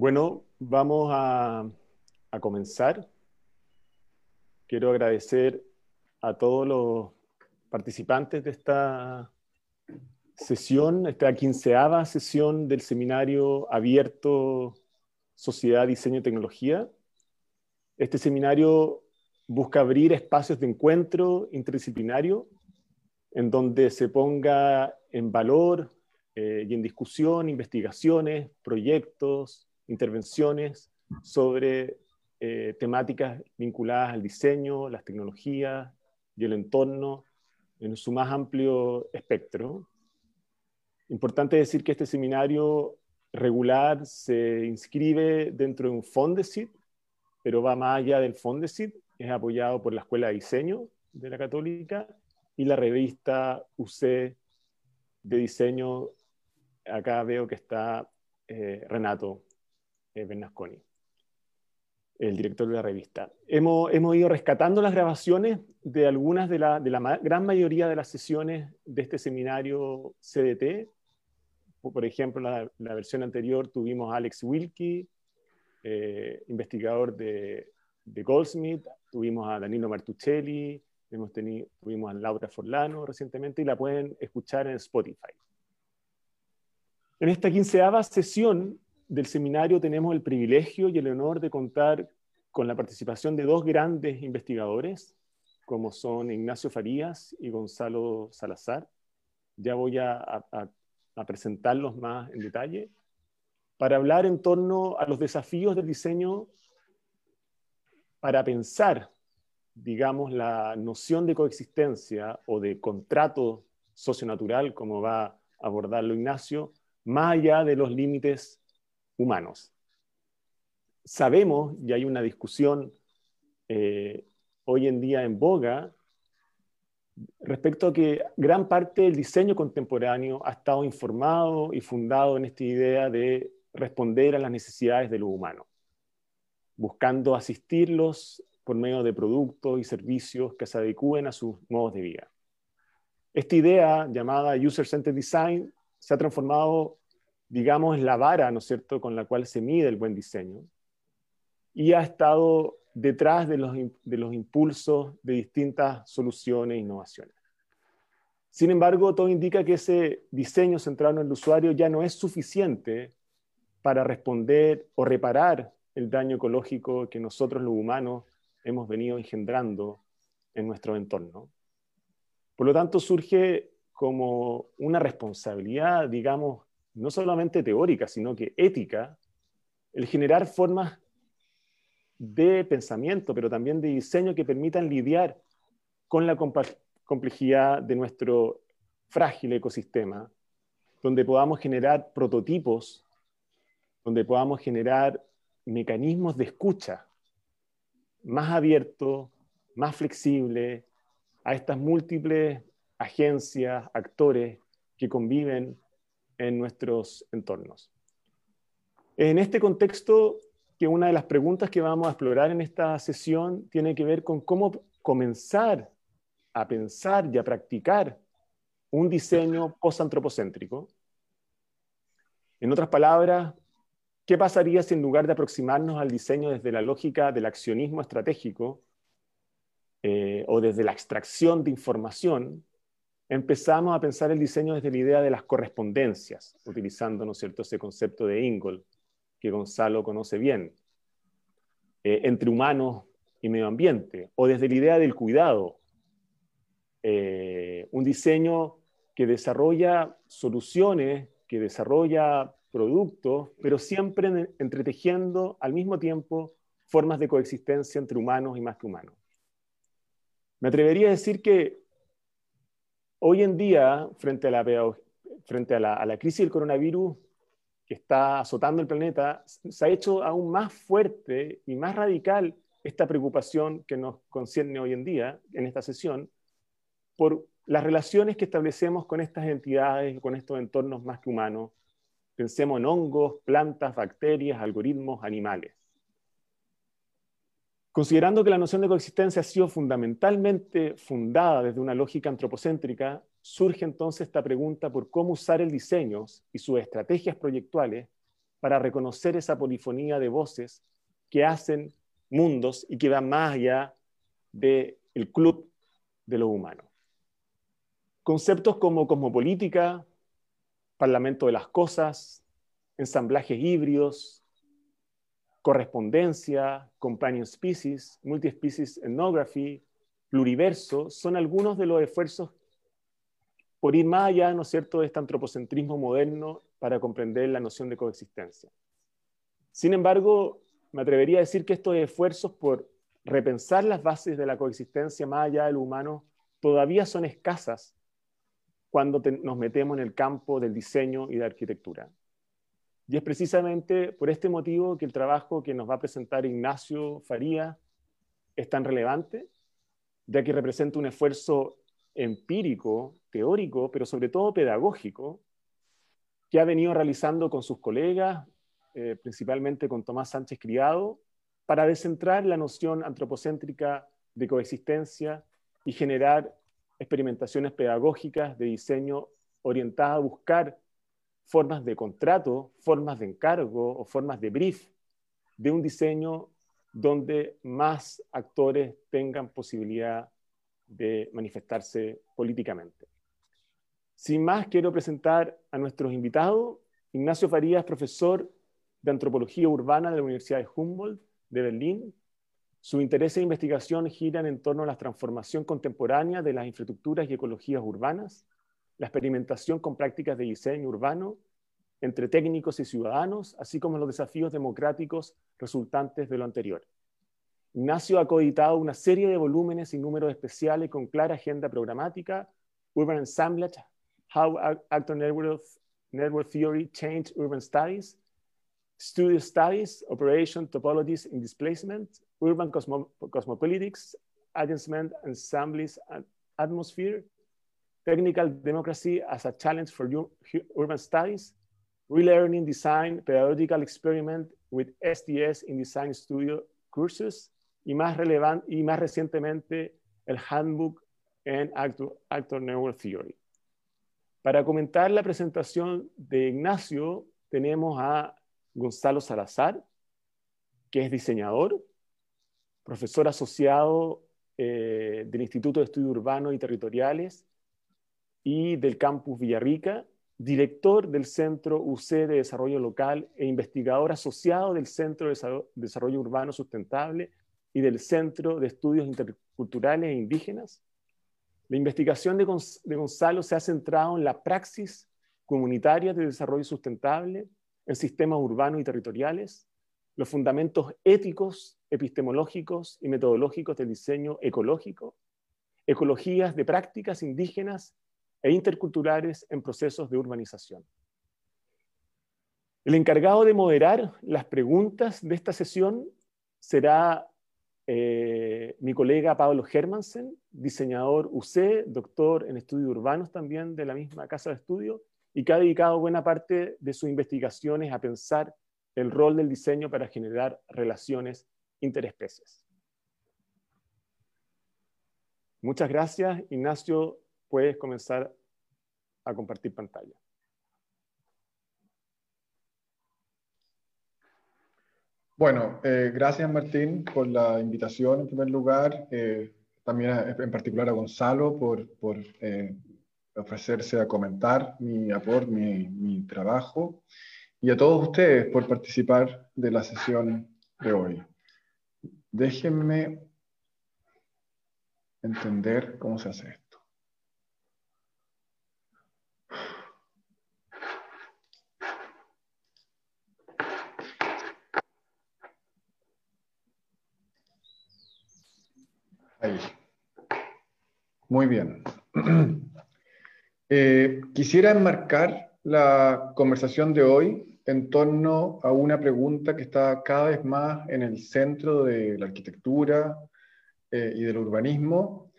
Bueno, vamos a, comenzar. Quiero agradecer a todos los participantes de esta sesión, esta quinceava sesión del seminario abierto Sociedad, Diseño y Tecnología. Este seminario busca abrir espacios de encuentro interdisciplinario en donde se ponga en valor eh, y en discusión investigaciones, proyectos, intervenciones sobre eh, temáticas vinculadas al diseño, las tecnologías y el entorno en su más amplio espectro. Importante decir que este seminario regular se inscribe dentro de un Fondesit, pero va más allá del Fondesit, es apoyado por la Escuela de Diseño de la Católica y la revista UC de Diseño. Acá veo que está eh, Renato Bernasconi, el director de la revista. Hemos, hemos, ido rescatando las grabaciones de algunas de la, de la gran mayoría de las sesiones de este seminario CDT. Por ejemplo, la, la versión anterior tuvimos a Alex Wilkie, eh, investigador de, de, Goldsmith, tuvimos a Danilo Martuccelli, hemos tenido, tuvimos a Laura Forlano recientemente y la pueden escuchar en Spotify. En esta quinceava sesión del seminario tenemos el privilegio y el honor de contar con la participación de dos grandes investigadores, como son Ignacio Farías y Gonzalo Salazar. Ya voy a, presentarlos más en detalle, para hablar en torno a los desafíos del diseño para pensar, digamos, la noción de coexistencia o de contrato socionatural, como va a abordarlo Ignacio, más allá de los límites humanos. Sabemos, y hay una discusión eh, hoy en día en boga, respecto a que gran parte del diseño contemporáneo ha estado informado y fundado en esta idea de responder a las necesidades de lo humano, buscando asistirlos por medio de productos y servicios que se adecúen a sus modos de vida. Esta idea llamada User-Centered Design se ha transformado digamos, la vara, ¿no es cierto?, con la cual se mide el buen diseño, y ha estado detrás de los, de los impulsos de distintas soluciones e innovaciones. Sin embargo, todo indica que ese diseño centrado en el usuario ya no es suficiente para responder o reparar el daño ecológico que nosotros los humanos hemos venido engendrando en nuestro entorno. Por lo tanto, surge como una responsabilidad, digamos, no solamente teórica, sino que ética, el generar formas de pensamiento, pero también de diseño que permitan lidiar con la complejidad de nuestro frágil ecosistema, donde podamos generar prototipos, donde podamos generar mecanismos de escucha más abiertos, más flexibles a estas múltiples agencias, actores que conviven en nuestros entornos. En este contexto, que una de las preguntas que vamos a explorar en esta sesión tiene que ver con cómo comenzar a pensar y a practicar un diseño post-antropocéntrico. En otras palabras, ¿qué pasaría si en lugar de aproximarnos al diseño desde la lógica del accionismo estratégico eh, o desde la extracción de información, empezamos a pensar el diseño desde la idea de las correspondencias, utilizando ¿no cierto? ese concepto de Ingold que Gonzalo conoce bien, eh, entre humanos y medio ambiente, o desde la idea del cuidado, eh, un diseño que desarrolla soluciones, que desarrolla productos, pero siempre entretejiendo al mismo tiempo formas de coexistencia entre humanos y más que humanos. Me atrevería a decir que Hoy en día, frente a la, crisis del coronavirus que está azotando el planeta, se ha hecho aún más fuerte y más radical esta preocupación que nos concierne hoy en día, en esta sesión, por las relaciones que establecemos con estas entidades, con estos entornos más que humanos. Pensemos en hongos, plantas, bacterias, algoritmos, animales. Considerando que la noción de coexistencia ha sido fundamentalmente fundada desde una lógica antropocéntrica, surge entonces esta pregunta por cómo usar el diseño y sus estrategias proyectuales para reconocer esa polifonía de voces que hacen mundos y que van más allá del club de lo humano. Conceptos como cosmopolítica, parlamento de las cosas, ensamblajes híbridos, correspondencia, companion species, multispecies ethnography, pluriverso, son algunos de los esfuerzos por ir más allá, ¿no es cierto?, de este antropocentrismo moderno para comprender la noción de coexistencia. Sin embargo, me atrevería a decir que estos esfuerzos por repensar las bases de la coexistencia más allá del humano todavía son escasas cuando nos metemos en el campo del diseño y de arquitectura. Y es precisamente por este motivo que el trabajo que nos va a presentar Ignacio Faría es tan relevante, ya que representa un esfuerzo empírico, teórico, pero sobre todo pedagógico, que ha venido realizando con sus colegas, eh, principalmente con Tomás Sánchez Criado, para descentrar la noción antropocéntrica de coexistencia y generar experimentaciones pedagógicas de diseño orientadas a buscar formas de contrato, formas de encargo o formas de brief de un diseño donde más actores tengan posibilidad de manifestarse políticamente. Sin más, quiero presentar a nuestros invitados. Ignacio Farías, profesor de Antropología Urbana de la Universidad de Humboldt de Berlín, su interés e investigación giran en torno a la transformación contemporánea de las infraestructuras y ecologías urbanas, la experimentación con prácticas de diseño urbano entre técnicos y ciudadanos, así como los desafíos democráticos resultantes de lo anterior. Ignacio ha coeditado una serie de volúmenes y números especiales con clara agenda programática, Urban Ensemblage, How Actor Network, Theory Changed Urban Studies, Studio Studies, Operation Topologies in Displacement, Urban Cosmo Cosmopolitics, Advancement, Ensembles, and Atmosphere, Technical Democracy as a Challenge for Urban Studies, Relearning Design, Pedagogical Experiment with STS in Design Studio Cursus, y más, relevante, y más recientemente el Handbook en Actor, Actor Network Theory. Para comentar la presentación de Ignacio, tenemos a Gonzalo Salazar, que es diseñador, profesor asociado eh, del Instituto de Estudios Urbanos y Territoriales y del Campus Villarrica, director del Centro UC de Desarrollo Local e investigador asociado del Centro de Desarrollo Urbano Sustentable y del Centro de Estudios Interculturales e Indígenas. La investigación de, de Gonzalo se ha centrado en la praxis comunitaria de desarrollo sustentable, en sistemas urbanos y territoriales, los fundamentos éticos, epistemológicos y metodológicos del diseño ecológico, ecologías de prácticas indígenas e interculturales en procesos de urbanización. El encargado de moderar las preguntas de esta sesión será eh, mi colega Pablo Hermansen, diseñador UC, doctor en estudios urbanos también de la misma casa de estudio, y que ha dedicado buena parte de sus investigaciones a pensar el rol del diseño para generar relaciones interespecies. Muchas gracias. Ignacio, puedes comenzar a compartir pantalla. Bueno, eh, gracias Martín por la invitación en primer lugar. Eh, también en particular a Gonzalo por, por eh, ofrecerse a comentar mi aporte, mi, mi trabajo, y a todos ustedes por participar de la sesión de hoy. Déjenme entender cómo se hace esto. Ahí. Muy bien. Eh, quisiera enmarcar la conversación de hoy en torno a una pregunta que está cada vez más en el centro de la arquitectura eh, y del urbanismo,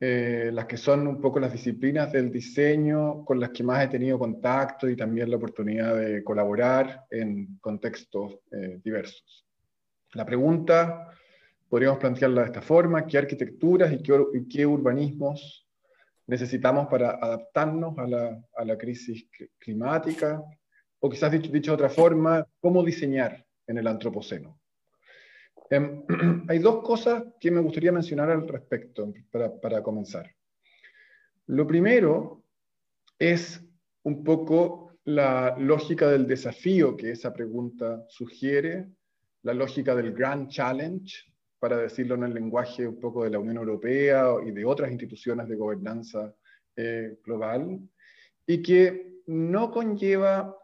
eh, las que son un poco las disciplinas del diseño con las que más he tenido contacto y también la oportunidad de colaborar en contextos diversos. La pregunta podríamos plantearla de esta forma, ¿qué arquitecturas y qué, y urbanismos necesitamos para adaptarnos a la, a crisis climática o quizás dicho de otra forma, cómo diseñar en el antropoceno. Em, hay dos cosas que me gustaría mencionar al respecto para, para comenzar. Lo primero es un poco la lógica del desafío que esa pregunta sugiere, la lógica del Grand Challenge, para decirlo en el lenguaje un poco de la Unión Europea y de otras instituciones de gobernanza eh, global, y que no conlleva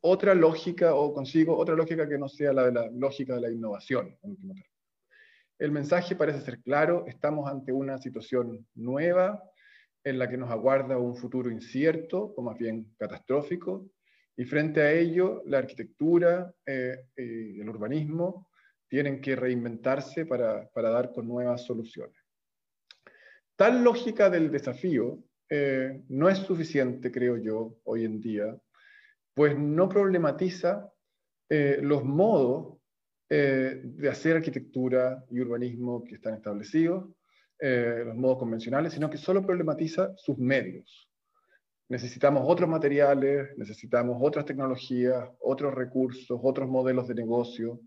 otra lógica o consigo otra lógica que no sea la de la lógica de la innovación. El mensaje parece ser claro, estamos ante una situación nueva en la que nos aguarda un futuro incierto o más bien catastrófico, y frente a ello la arquitectura eh, y el urbanismo tienen que reinventarse para, para, dar con nuevas soluciones. Tal lógica del desafío eh, no es suficiente, creo yo, hoy en día, pues no problematiza eh, los modos eh, de hacer arquitectura y urbanismo que están establecidos, los modos convencionales, sino que solo problematiza sus medios. Necesitamos otros materiales, necesitamos otras tecnologías, otros recursos, otros modelos de negocio.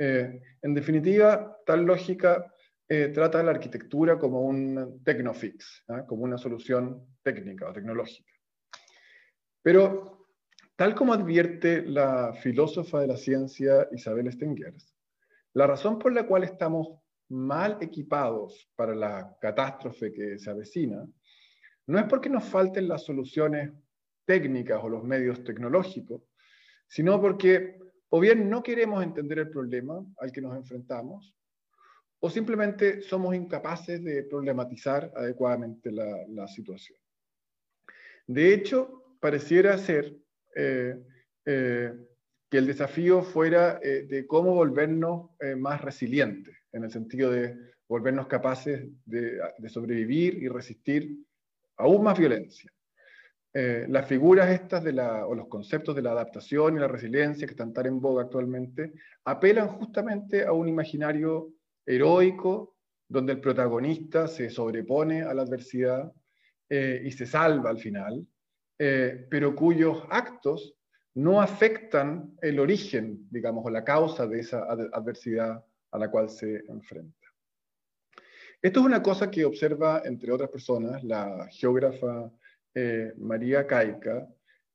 En definitiva, tal lógica eh, trata la arquitectura como un tecnofix, ¿ah? como una solución técnica o tecnológica. Pero, tal como advierte la filósofa de la ciencia Isabel Stengers, la razón por la cual estamos mal equipados para la catástrofe que se avecina no es porque nos falten las soluciones técnicas o los medios tecnológicos, sino porque o bien no queremos entender el problema al que nos enfrentamos, o simplemente somos incapaces de problematizar adecuadamente la, situación. De hecho, pareciera ser eh, eh, que el desafío fuera eh, de cómo volvernos más resilientes, en el sentido de volvernos capaces de, de sobrevivir y resistir aún más violencia. Las figuras estas de o los conceptos de la adaptación y la resiliencia que están tan en boga actualmente apelan justamente a un imaginario heroico, donde el protagonista se sobrepone a la adversidad eh, y se salva al final, eh, pero cuyos actos no afectan el origen, digamos, o la causa de esa adversidad a la cual se enfrenta. Esto es una cosa que observa, entre otras personas, la geógrafa eh, María Caica,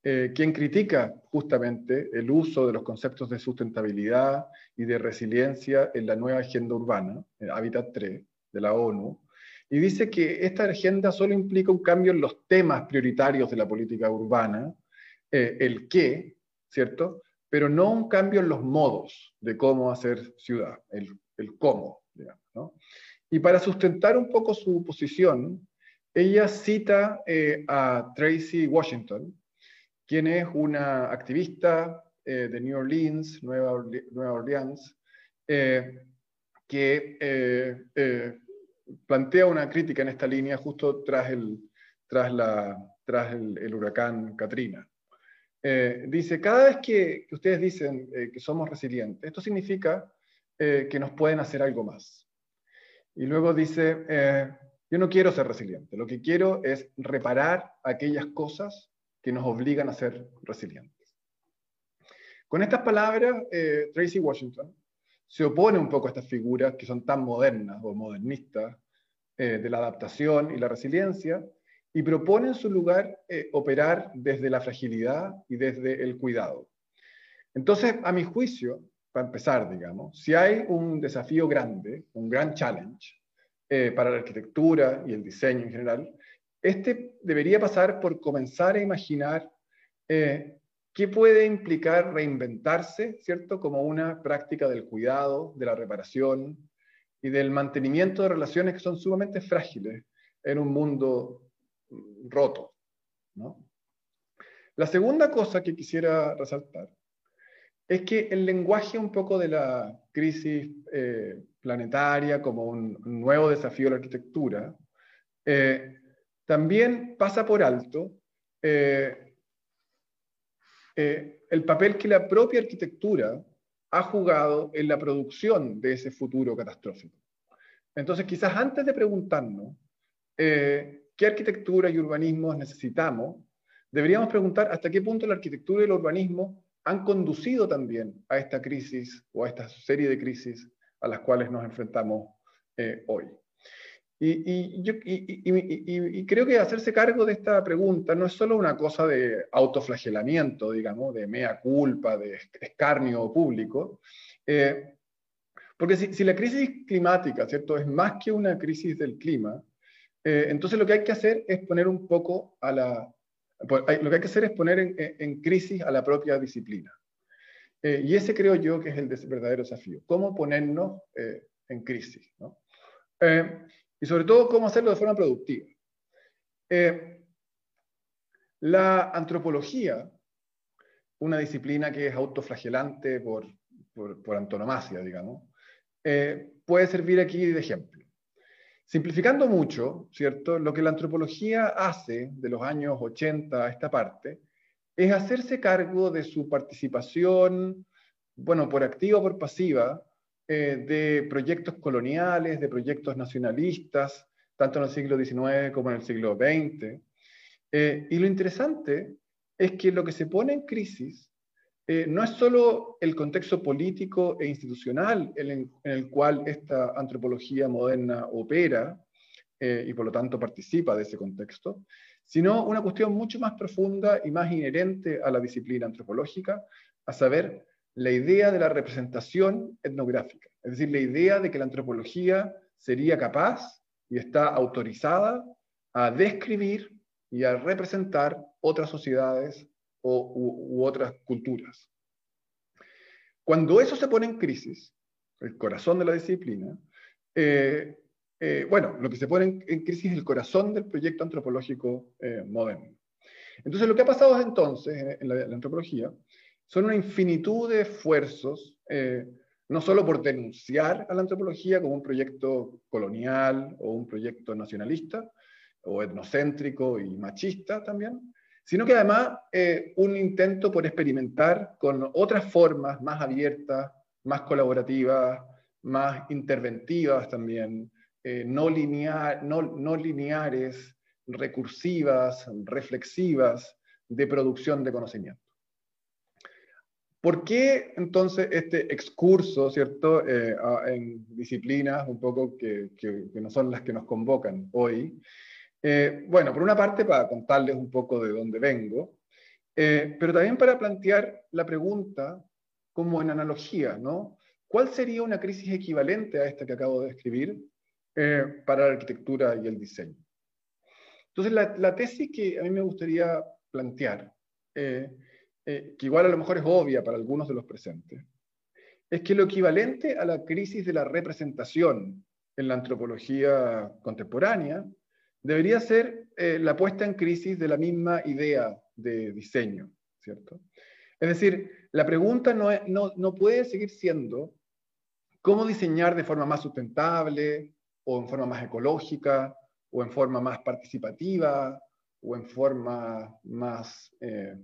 eh, quien critica justamente el uso de los conceptos de sustentabilidad y de resiliencia en la nueva agenda urbana, el Habitat 3 de la ONU, y dice que esta agenda solo implica un cambio en los temas prioritarios de la política urbana, eh, el qué, ¿cierto? Pero no un cambio en los modos de cómo hacer ciudad, el, el cómo, digamos, ¿no? Y para sustentar un poco su posición, ella cita eh, a Tracy Washington, quien es una activista eh, de New Orleans, Nueva, Orleans, eh, que plantea una crítica en esta línea justo tras el, tras la, tras el, huracán Katrina. dice, cada vez que, que ustedes dicen que somos resilientes, esto significa que nos pueden hacer algo más. Y luego dice, yo no quiero ser resiliente, lo que quiero es reparar aquellas cosas que nos obligan a ser resilientes. Con estas palabras, eh, Tracy Washington se opone un poco a estas figuras que son tan modernas o modernistas eh, de la adaptación y la resiliencia y propone en su lugar eh, operar desde la fragilidad y desde el cuidado. Entonces, a mi juicio, para empezar, digamos, si hay un desafío grande, un gran challenge para la arquitectura y el diseño en general, este debería pasar por comenzar a imaginar eh, qué puede implicar reinventarse, ¿cierto? Como una práctica del cuidado, de la reparación y del mantenimiento de relaciones que son sumamente frágiles en un mundo mm, roto. La segunda cosa que quisiera resaltar es que el lenguaje un poco de la crisis eh, planetaria como un, nuevo desafío de la arquitectura, eh, también pasa por alto eh, eh, el papel que la propia arquitectura ha jugado en la producción de ese futuro catastrófico. Entonces, quizás antes de preguntarnos qué arquitectura y urbanismo necesitamos, deberíamos preguntar hasta qué punto la arquitectura y el urbanismo han conducido también a esta crisis o a esta serie de crisis a las cuales nos enfrentamos eh, hoy. Y, creo que hacerse cargo de esta pregunta no es solo una cosa de autoflagelamiento, digamos, de mea culpa, de escarnio público, eh, porque si, la crisis climática, ¿cierto?, es más que una crisis del clima, eh, entonces lo que hay que hacer es poner un poco a la... Pues, lo que hay que hacer es poner en, crisis a la propia disciplina. Eh, y ese creo yo que es el verdadero desafío. ¿Cómo ponernos en crisis? ¿no? y sobre todo cómo hacerlo de forma productiva. Eh, la antropología, una disciplina que es autoflagelante por, por, antonomasia, digamos, eh, puede servir aquí de ejemplo. Simplificando mucho, ¿cierto? Lo que la antropología hace de los años 80 a esta parte es hacerse cargo de su participación, bueno, por activa o por pasiva, eh, de proyectos coloniales, de proyectos nacionalistas, tanto en el siglo XIX como en el siglo XX. Eh, y lo interesante es que lo que se pone en crisis eh, no es solo el contexto político e institucional en, el cual esta antropología moderna opera y por lo tanto participa de ese contexto, sino una cuestión mucho más profunda y más inherente a la disciplina antropológica, a saber, la idea de la representación etnográfica, es decir, la idea de que la antropología sería capaz y está autorizada a describir y a representar otras sociedades o, u, otras culturas. Cuando eso se pone en crisis, el corazón de la disciplina, eh, eh, bueno, lo que se pone en, crisis es el corazón del proyecto antropológico eh, moderno. Entonces, lo que ha pasado desde entonces en la antropología son una infinitud de esfuerzos, eh, no solo por denunciar a la antropología como un proyecto colonial o un proyecto nacionalista o etnocéntrico y machista también, sino que además eh, un intento por experimentar con otras formas más abiertas, más colaborativas, más interventivas también, eh, no, no, no lineares, recursivas, reflexivas, de producción de conocimiento. ¿Por qué entonces este excurso, ¿cierto?, eh, en disciplinas un poco que, no son las que nos convocan hoy. Eh, bueno, por una parte para contarles un poco de dónde vengo, pero también para plantear la pregunta como en analogía, ¿no? ¿Cuál sería una crisis equivalente a esta que acabo de describir para la arquitectura y el diseño? Entonces, la, la, tesis que a mí me gustaría plantear eh, que igual a lo mejor es obvia para algunos de los presentes, es que lo equivalente a la crisis de la representación en la antropología contemporánea debería ser eh, la puesta en crisis de la misma idea de diseño, ¿cierto? Es decir, la pregunta no, no, no puede seguir siendo cómo diseñar de forma más sustentable o en forma más ecológica o en forma más participativa o en forma más eh,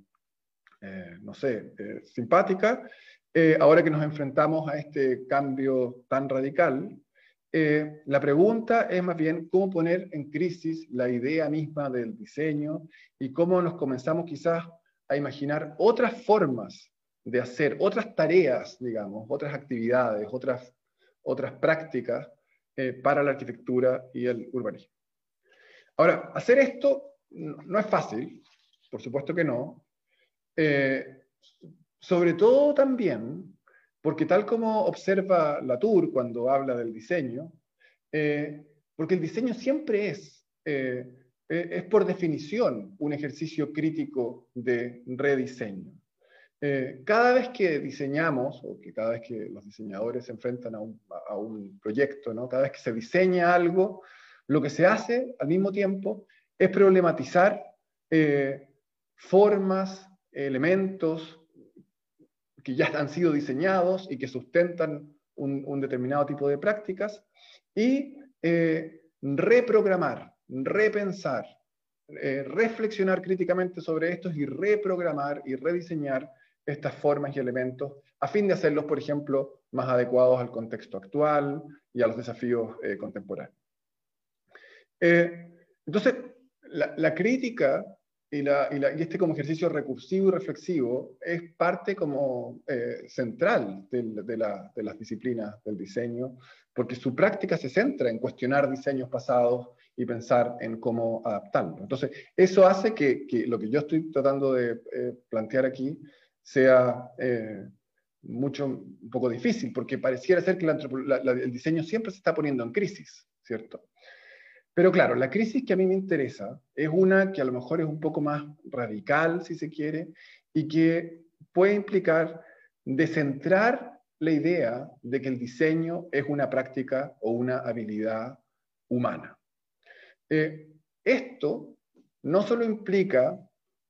eh, no sé, eh, simpática, ahora que nos enfrentamos a este cambio tan radical, la pregunta es más bien cómo poner en crisis la idea misma del diseño y cómo nos comenzamos quizás a imaginar otras formas de hacer, otras tareas, digamos, otras actividades, otras, otras prácticas para la arquitectura y el urbanismo. Ahora, hacer esto no es fácil, por supuesto que no, eh, sobre todo también, porque tal como observa Latour cuando habla del diseño, eh, porque el diseño siempre es, eh, es por definición un ejercicio crítico de rediseño. Cada vez que diseñamos, o que cada vez que los diseñadores se enfrentan a un, proyecto, ¿no? cada vez que se diseña algo, lo que se hace al mismo tiempo es problematizar formas, elementos que ya han sido diseñados y que sustentan un, determinado tipo de prácticas y eh, reprogramar, repensar, eh, reflexionar críticamente sobre estos y reprogramar y rediseñar estas formas y elementos a fin de hacerlos, por ejemplo, más adecuados al contexto actual y a los desafíos eh, contemporáneos. entonces, la, la, crítica y, este como ejercicio recursivo y reflexivo es parte como eh, central de, las disciplinas del diseño, porque su práctica se centra en cuestionar diseños pasados y pensar en cómo adaptarlo. Entonces, eso hace que, lo que yo estoy tratando de eh, plantear aquí sea eh, mucho, un poco difícil, porque pareciera ser que el diseño siempre se está poniendo en crisis, ¿cierto? Pero claro, la crisis que a mí me interesa es una que a lo mejor es un poco más radical, si se quiere, y que puede implicar descentrar la idea de que el diseño es una práctica o una habilidad humana. Eh, esto no solo implica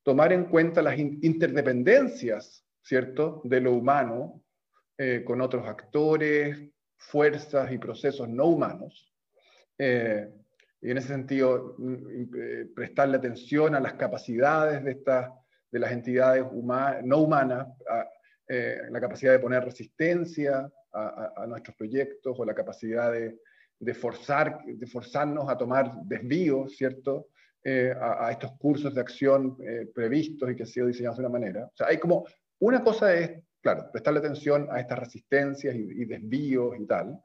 tomar en cuenta las interdependencias, ¿cierto?, de lo humano eh, con otros actores, fuerzas y procesos no humanos, eh, y en ese sentido mm, eh, prestarle atención a las capacidades de, estas, de las entidades no humanas, eh, la capacidad de poner resistencia a, nuestros proyectos o la capacidad de, forzar, de forzarnos a tomar desvíos, ¿cierto? Eh, a, estos cursos de acción previstos y que han sido diseñados de una manera. O sea, hay como, una cosa es, claro, prestarle atención a estas resistencias y, desvíos y tal,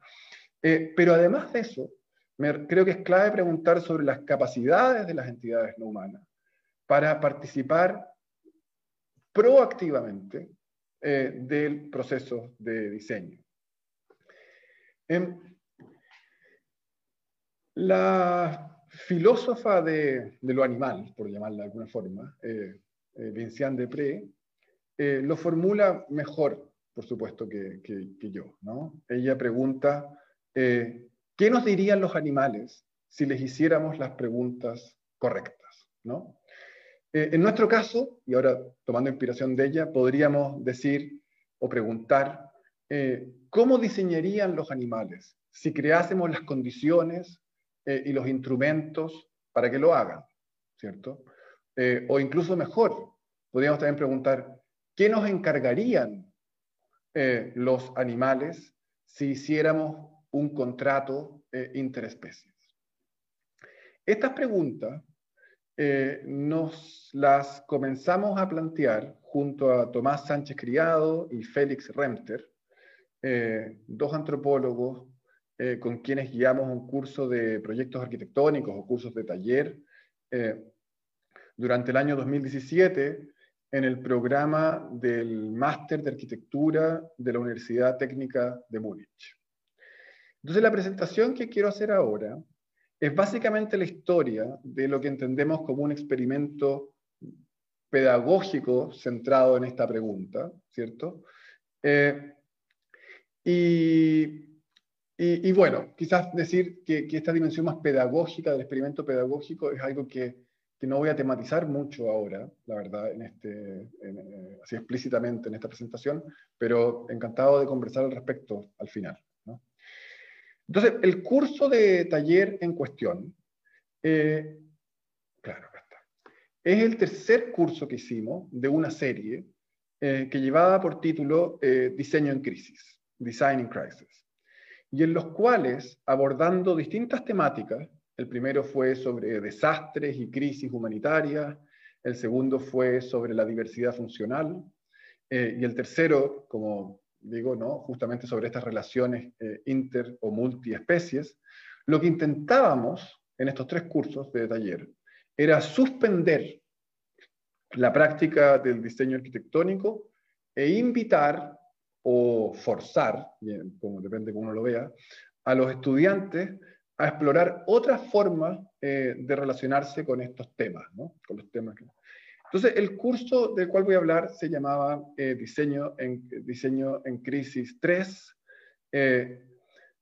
pero además de eso, creo que es clave preguntar sobre las capacidades de las entidades no humanas para participar proactivamente eh, del proceso de diseño. Em, la filósofa de, lo animal, por llamarla de alguna forma, eh, eh Vinciane Depré, eh, lo formula mejor, por supuesto, que, que yo. ¿no? Ella pregunta ¿Qué nos dirían los animales si les hiciéramos las preguntas correctas? ¿no? Eh, en nuestro caso, y ahora tomando inspiración de ella, podríamos decir o preguntar, eh, ¿cómo diseñarían los animales si creásemos las condiciones eh, y los instrumentos para que lo hagan? ¿Cierto? o incluso mejor, podríamos también preguntar, ¿qué nos encargarían los animales si hiciéramos un contrato eh, interespecies. Estas preguntas eh, nos las comenzamos a plantear junto a Tomás Sánchez Criado y Félix Remter, eh, dos antropólogos con quienes guiamos un curso de proyectos arquitectónicos o cursos de taller durante el año 2017 en el programa del Máster de Arquitectura de la Universidad Técnica de Múnich. Entonces la presentación que quiero hacer ahora es básicamente la historia de lo que entendemos como un experimento pedagógico centrado en esta pregunta, ¿cierto? Eh, y, bueno, quizás decir que, esta dimensión más pedagógica del experimento pedagógico es algo que, no voy a tematizar mucho ahora, la verdad, en este, eh, así explícitamente en esta presentación, pero encantado de conversar al respecto al final. Entonces, el curso de taller en cuestión, eh, claro, acá está, es el tercer curso que hicimos de una serie eh, que llevaba por título eh, Diseño en Crisis, Design in Crisis, y en los cuales, abordando distintas temáticas, el primero fue sobre desastres y crisis humanitarias, el segundo fue sobre la diversidad funcional, y el tercero, como digo, ¿no? justamente sobre estas relaciones eh, inter o multiespecies, lo que intentábamos en estos tres cursos de taller era suspender la práctica del diseño arquitectónico e invitar o forzar, como depende cómo uno lo vea, a los estudiantes a explorar otras formas eh, de relacionarse con estos temas, ¿no? con los temas entonces, el curso del cual voy a hablar se llamaba eh, diseño, en, diseño en Crisis 3, eh,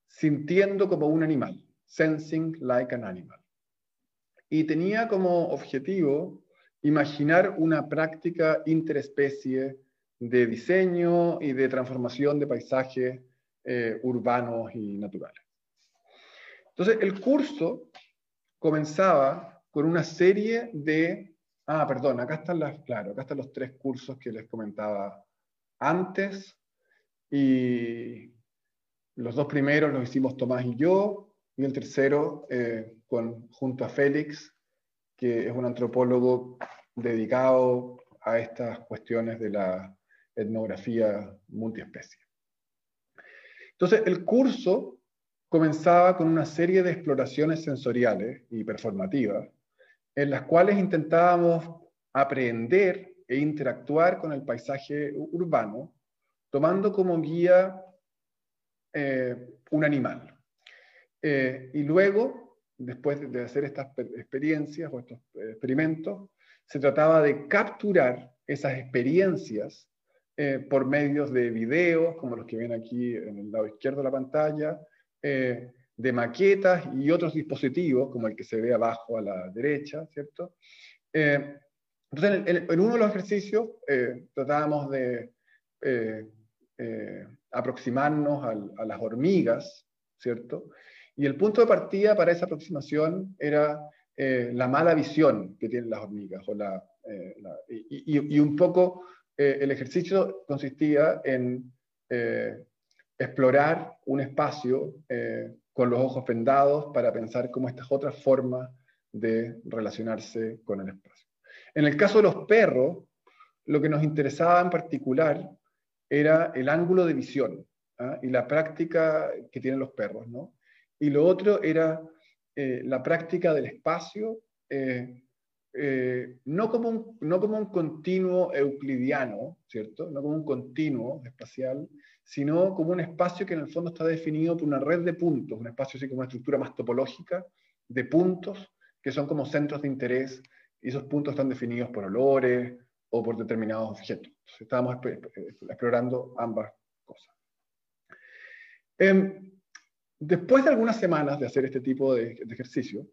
Sintiendo como un animal, Sensing like an animal. Y tenía como objetivo imaginar una práctica interespecie de diseño y de transformación de paisajes eh, urbanos y naturales. Entonces, el curso comenzaba con una serie de Ah, perdón, acá están las, claro, acá están los tres cursos que les comentaba antes. Y los dos primeros los hicimos Tomás y yo, y el tercero eh, con, junto a Félix, que es un antropólogo dedicado a estas cuestiones de la etnografía multiespecie. Entonces, el curso comenzaba con una serie de exploraciones sensoriales y performativas, en las cuales intentábamos aprender e interactuar con el paisaje urbano, tomando como guía eh, un animal. Eh, y luego, después de hacer estas experiencias o estos experimentos, se trataba de capturar esas experiencias eh, por medios de videos, como los que ven aquí en el lado izquierdo de la pantalla, eh, de maquetas y otros dispositivos, como el que se ve abajo a la derecha, ¿cierto? Eh, entonces, en, uno de los ejercicios tratábamos de aproximarnos a las hormigas, ¿cierto? Y el punto de partida para esa aproximación era la mala visión que tienen las hormigas, o la, y, y, un poco eh, el ejercicio consistía en eh, explorar un espacio eh, con los ojos vendados para pensar cómo estas otras formas de relacionarse con el espacio. En el caso de los perros, lo que nos interesaba en particular era el ángulo de visión ¿ah? y la práctica que tienen los perros. ¿no? Y lo otro era la práctica del espacio eh, no, como un, no como un continuo euclidiano, ¿cierto? No como un continuo espacial, sino como un espacio que en el fondo está definido por una red de puntos, un espacio así como una estructura más topológica de puntos que son como centros de interés y esos puntos están definidos por olores o por determinados objetos. estábamos explorando ambas cosas. Em, después de algunas semanas de hacer este tipo de, ejercicio,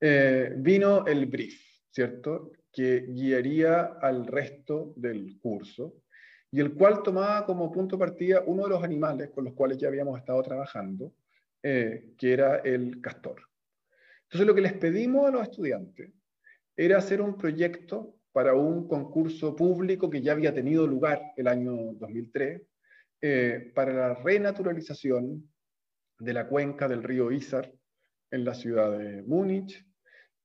eh, vino el brief. ¿Cierto? Que guiaría al resto del curso y el cual tomaba como punto de partida uno de los animales con los cuales ya habíamos estado trabajando, eh, que era el castor. Entonces lo que les pedimos a los estudiantes era hacer un proyecto para un concurso público que ya había tenido lugar el año 2003, eh, para la renaturalización de la cuenca del río Isar en la ciudad de Múnich,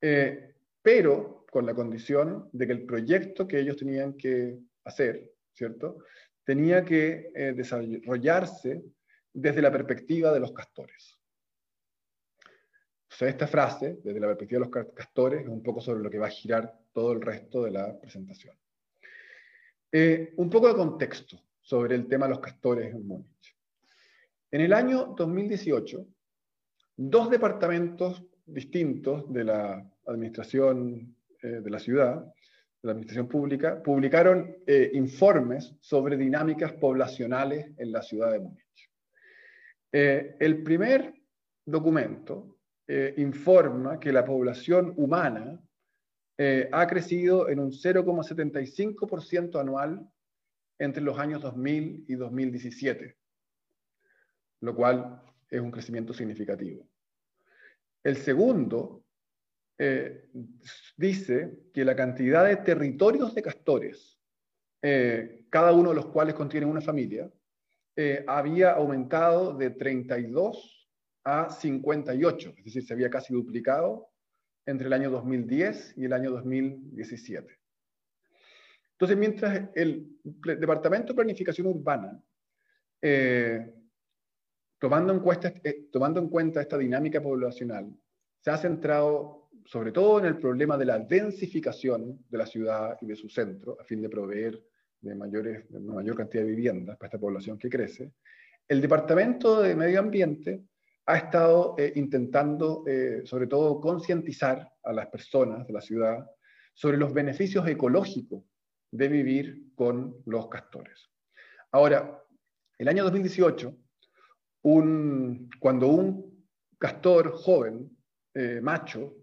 eh, pero con la condición de que el proyecto que ellos tenían que hacer, ¿cierto? Tenía que eh, desarrollarse desde la perspectiva de los castores. O sea, esta frase, desde la perspectiva de los castores, es un poco sobre lo que va a girar todo el resto de la presentación. Eh, un poco de contexto sobre el tema de los castores en Múnich. En el año 2018, dos departamentos distintos de la administración eh, de la ciudad, de la administración pública, publicaron eh, informes sobre dinámicas poblacionales en la ciudad de Múnich. Eh, el primer documento informa que la población humana ha crecido en un 0,75% anual entre los años 2000 y 2017, lo cual es un crecimiento significativo. El segundo eh, dice que la cantidad de territorios de castores, eh, cada uno de los cuales contiene una familia, eh, había aumentado de 32 a 58, es decir, se había casi duplicado entre el año 2010 y el año 2017. Entonces, mientras el Departamento de Planificación Urbana, tomando en, tomando en cuenta esta dinámica poblacional, se ha centrado sobre todo en el problema de la densificación de la ciudad y de su centro, a fin de proveer de, mayores, una mayor cantidad de viviendas para esta población que crece. El Departamento de Medio Ambiente ha estado eh, intentando, eh, sobre todo, concientizar a las personas de la ciudad sobre los beneficios ecológicos de vivir con los castores. Ahora, el año 2018, un, cuando un castor joven, eh, macho,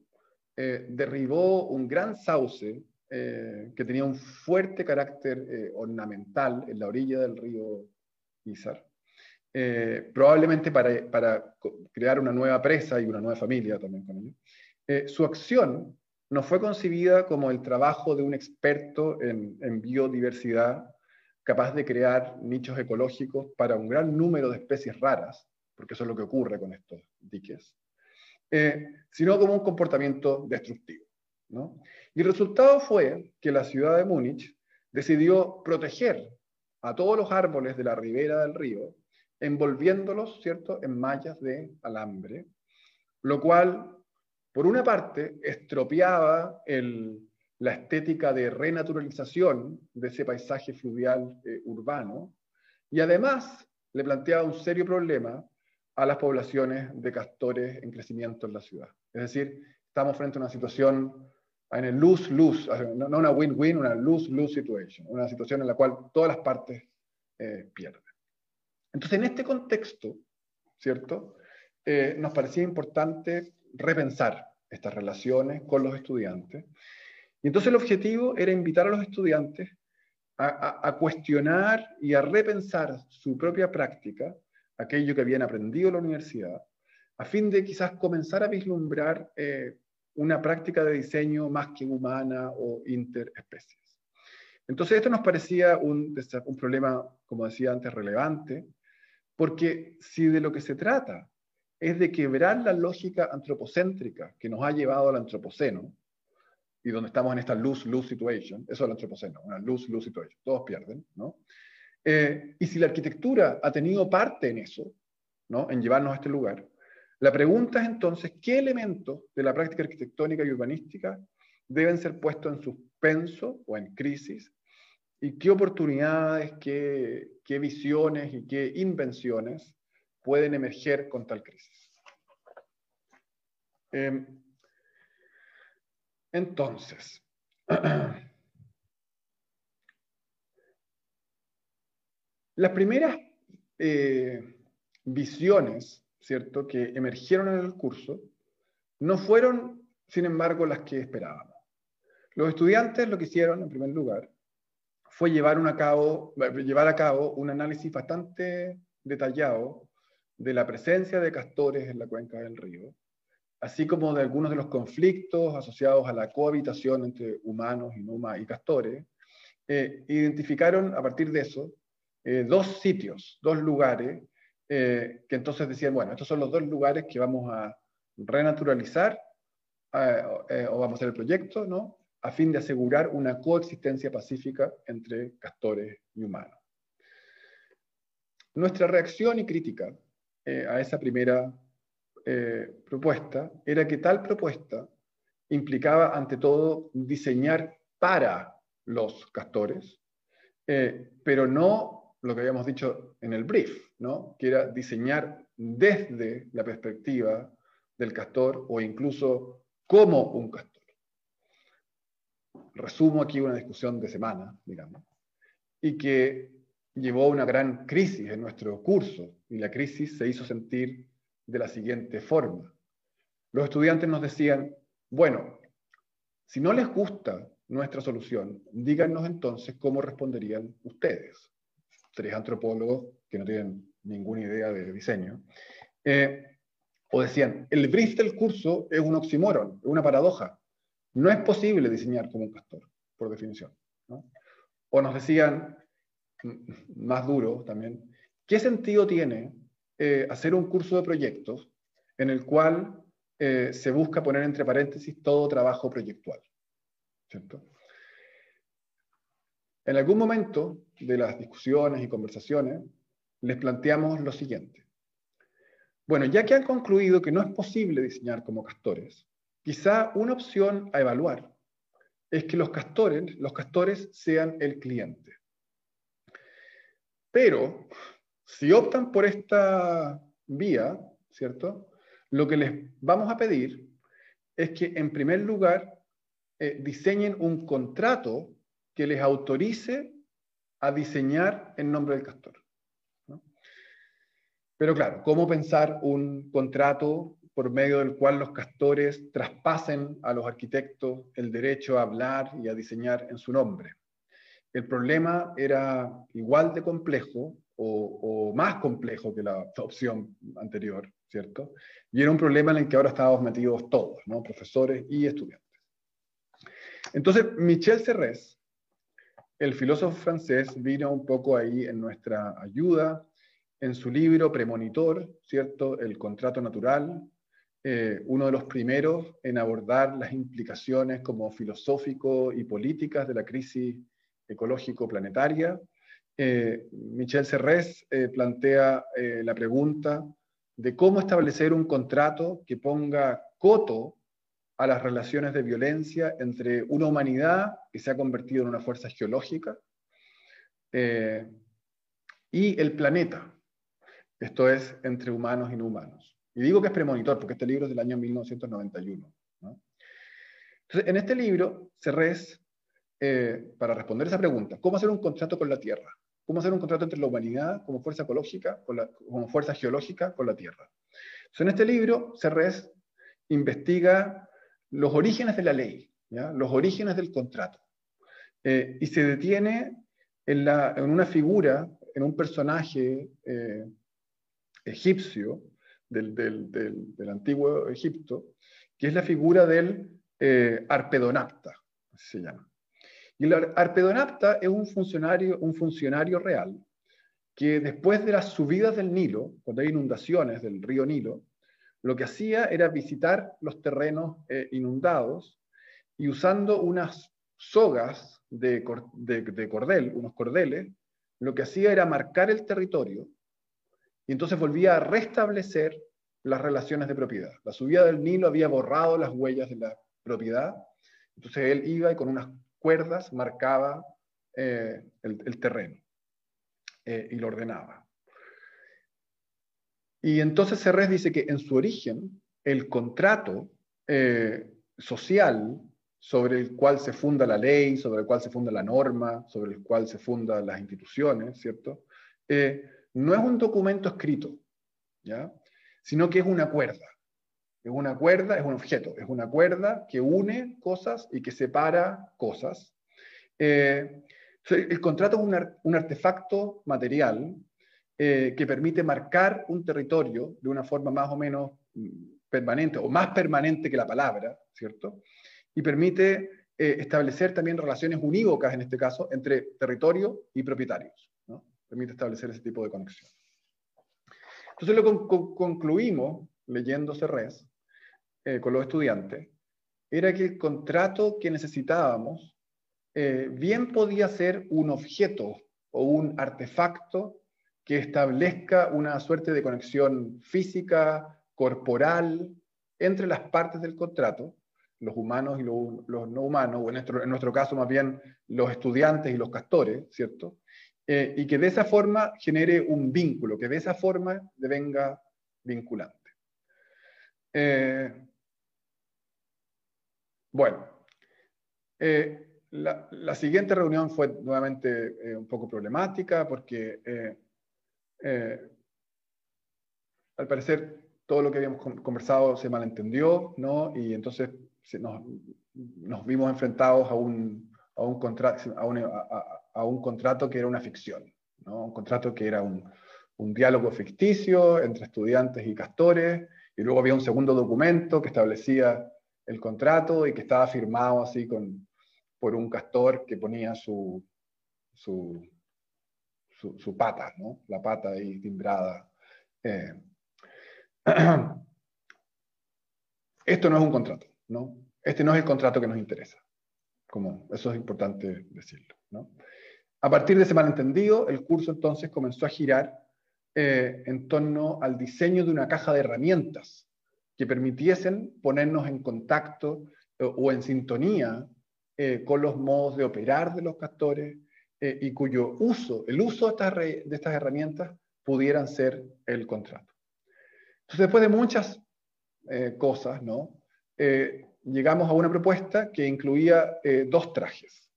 eh, derribó un gran sauce eh, que tenía un fuerte carácter eh, ornamental en la orilla del río Izar, probablemente para, para, crear una nueva presa y una nueva familia también con ello. su acción no fue concebida como el trabajo de un experto en, en biodiversidad capaz de crear nichos ecológicos para un gran número de especies raras, porque eso es lo que ocurre con estos diques, eh, sino como un comportamiento destructivo. Y el resultado fue que la ciudad de Múnich decidió proteger a todos los árboles de la ribera del río, envolviéndolos, ¿cierto?, en mallas de alambre, lo cual, por una parte, estropeaba la estética de renaturalización de ese paisaje fluvial eh, urbano, y además le planteaba un serio problema a las poblaciones de castores en crecimiento en la ciudad. Es decir, estamos frente a una situación en el lose-lose, no una win-win, una lose-lose situation, una situación en la cual todas las partes eh, pierden. Entonces, en este contexto, ¿cierto? Eh, nos parecía importante repensar estas relaciones con los estudiantes. Y entonces el objetivo era invitar a los estudiantes a, cuestionar y a repensar su propia práctica, aquello que habían aprendido en la universidad, a fin de quizás comenzar a vislumbrar eh, una práctica de diseño más que humana o interespecies. Entonces esto nos parecía un, un problema, como decía antes, relevante, porque si de lo que se trata es de quebrar la lógica antropocéntrica que nos ha llevado al antropoceno, y donde estamos en esta lose-lose situation, eso es el antropoceno, una lose-lose situation, todos pierden, ¿no? Eh, y si la arquitectura ha tenido parte en eso, ¿no? En llevarnos a este lugar, la pregunta es entonces, ¿qué elementos de la práctica arquitectónica y urbanística deben ser puestos en suspenso o en crisis? ¿Y qué oportunidades, qué, qué visiones y qué invenciones pueden emerger con tal crisis? Eh, entonces, las primeras eh, visiones, ¿cierto?, que emergieron en el curso, no fueron, sin embargo, las que esperábamos. Los estudiantes lo que hicieron, en primer lugar, fue llevar, a cabo, llevar a cabo un análisis bastante detallado de la presencia de castores en la cuenca del río, así como de algunos de los conflictos asociados a la cohabitación entre humanos, inumas y castores, eh, identificaron a partir de eso eh, dos sitios, dos lugares, eh, que entonces decían, bueno, estos son los dos lugares que vamos a renaturalizar o vamos a hacer el proyecto, ¿no? a fin de asegurar una coexistencia pacífica entre castores y humanos. Nuestra reacción y crítica a esa primera eh, propuesta era que tal propuesta implicaba, ante todo, diseñar para los castores, eh, pero no lo que habíamos dicho en el brief, ¿no? que era diseñar desde la perspectiva del castor o incluso como un castor. Resumo aquí una discusión de semana, digamos, y que llevó a una gran crisis en nuestro curso, y la crisis se hizo sentir de la siguiente forma. Los estudiantes nos decían, bueno, si no les gusta nuestra solución, díganos entonces cómo responderían ustedes, tres antropólogos que no tienen ninguna idea de diseño. Eh, o decían, el brief del curso es un oxímoron, es una paradoja. No es posible diseñar como un castor, por definición. O nos decían, más duro también, ¿qué sentido tiene eh, hacer un curso de proyectos en el cual eh, se busca poner entre paréntesis todo trabajo proyectual. En algún momento de las discusiones y conversaciones les planteamos lo siguiente. Bueno, ya que han concluido que no es posible diseñar como castores, quizá una opción a evaluar es que los castores, los castores sean el cliente. Pero si optan por esta vía, ¿cierto? Lo que les vamos a pedir es que, en primer lugar, eh, diseñen un contrato que les autorice a diseñar en nombre del castor. Pero claro, ¿cómo pensar un contrato por medio del cual los castores traspasen a los arquitectos el derecho a hablar y a diseñar en su nombre? El problema era igual de complejo o, más complejo que la opción anterior, ¿cierto? Y era un problema en el que ahora estábamos metidos todos, ¿no? Profesores y estudiantes. Entonces, Michel Serres, el filósofo francés, vino un poco ahí en nuestra ayuda en su libro premonitor, ¿cierto? El contrato natural, uno de los primeros en abordar las implicaciones como filosófico y políticas de la crisis ecológico-planetaria. Michel Serres plantea la pregunta de cómo establecer un contrato que ponga coto a las relaciones de violencia entre una humanidad que se ha convertido en una fuerza geológica eh, y el planeta, esto es, entre humanos y no humanos. Y digo que es premonitor porque este libro es del año 1991. Entonces, en este libro, Cerrés, eh, para responder esa pregunta, ¿cómo hacer un contrato con la Tierra? ¿Cómo hacer un contrato entre la humanidad como fuerza ecológica, como fuerza geológica con la Tierra? Entonces, en este libro, Cerrés investiga los orígenes de la ley, los orígenes del contrato. Eh, y se detiene en, una figura, en un personaje eh, egipcio del, antiguo Egipto, que es la figura del eh, Arpedonapta, se llama. Y el Arpedonapta es un funcionario, un funcionario real que después de las subidas del Nilo, cuando hay inundaciones del río Nilo, lo que hacía era visitar los terrenos eh, inundados y usando unas sogas de, cordel, unos cordeles, lo que hacía era marcar el territorio y entonces volvía a restablecer las relaciones de propiedad. La subida del Nilo había borrado las huellas de la propiedad, entonces él iba y con unas cuerdas marcaba eh, el, terreno eh, y lo ordenaba. Y entonces Serres dice que en su origen, el contrato eh, social sobre el cual se funda la ley, sobre el cual se funda la norma, sobre el cual se fundan las instituciones, ¿cierto? No es un documento escrito, ¿ya? Sino que es una cuerda. Es una cuerda, es un objeto, es una cuerda que une cosas y que separa cosas. Eh, el contrato es un, un artefacto material eh, que permite marcar un territorio de una forma más o menos mm, permanente, o más permanente que la palabra, ¿cierto? Y permite eh, establecer también relaciones unívocas, en este caso, entre territorio y propietarios. ¿no? Permite establecer ese tipo de conexión. Entonces lo concluimos, leyendo Cerrés, eh, con los estudiantes, era que el contrato que necesitábamos bien podía ser un objeto o un artefacto que establezca una suerte de conexión física, corporal, entre las partes del contrato, los humanos y los, no humanos, o en nuestro, en nuestro, caso más bien los estudiantes y los castores, ¿cierto? Eh, y que de esa forma genere un vínculo, que de esa forma devenga vinculante. Eh, bueno, eh, la, siguiente reunión fue nuevamente un poco problemática porque eh, al parecer todo lo que habíamos conversado se malentendió, ¿no? Y entonces nos, vimos enfrentados a un, a un, a, un contrato que era una ficción, ¿no? Un contrato que era un, un diálogo ficticio entre estudiantes y castores, y luego había un segundo documento que establecía el contrato y que estaba firmado así con, por un castor que ponía su, su, pata, ¿no? la pata ahí timbrada. Eh, esto no es un contrato, ¿no? Este no es el contrato que nos interesa. Como, eso es importante decirlo. ¿no? A partir de ese malentendido, el curso entonces comenzó a girar eh, en torno al diseño de una caja de herramientas que permitiesen ponernos en contacto eh, o en sintonía con los modos de operar de los castores, eh, y cuyo uso, el uso de estas, de estas herramientas pudieran ser el contrato. Entonces, después de muchas eh, cosas, ¿no? Eh, llegamos a una propuesta que incluía dos trajes.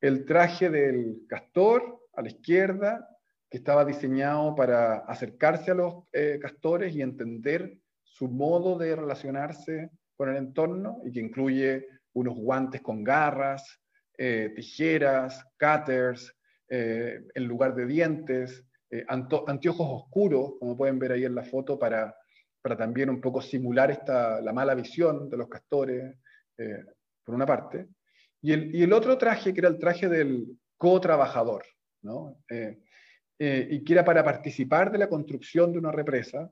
El traje del castor a la izquierda, que estaba diseñado para acercarse a los castores y entender su modo de relacionarse con el entorno y que incluye unos guantes con garras, eh, tijeras, cutters, eh, en lugar de dientes, eh, anteojos oscuros, como pueden ver ahí en la foto, para, para también un poco simular esta, la mala visión de los castores, por una parte. Y el, otro traje, que era el traje del co-trabajador, y que era para participar de la construcción de una represa,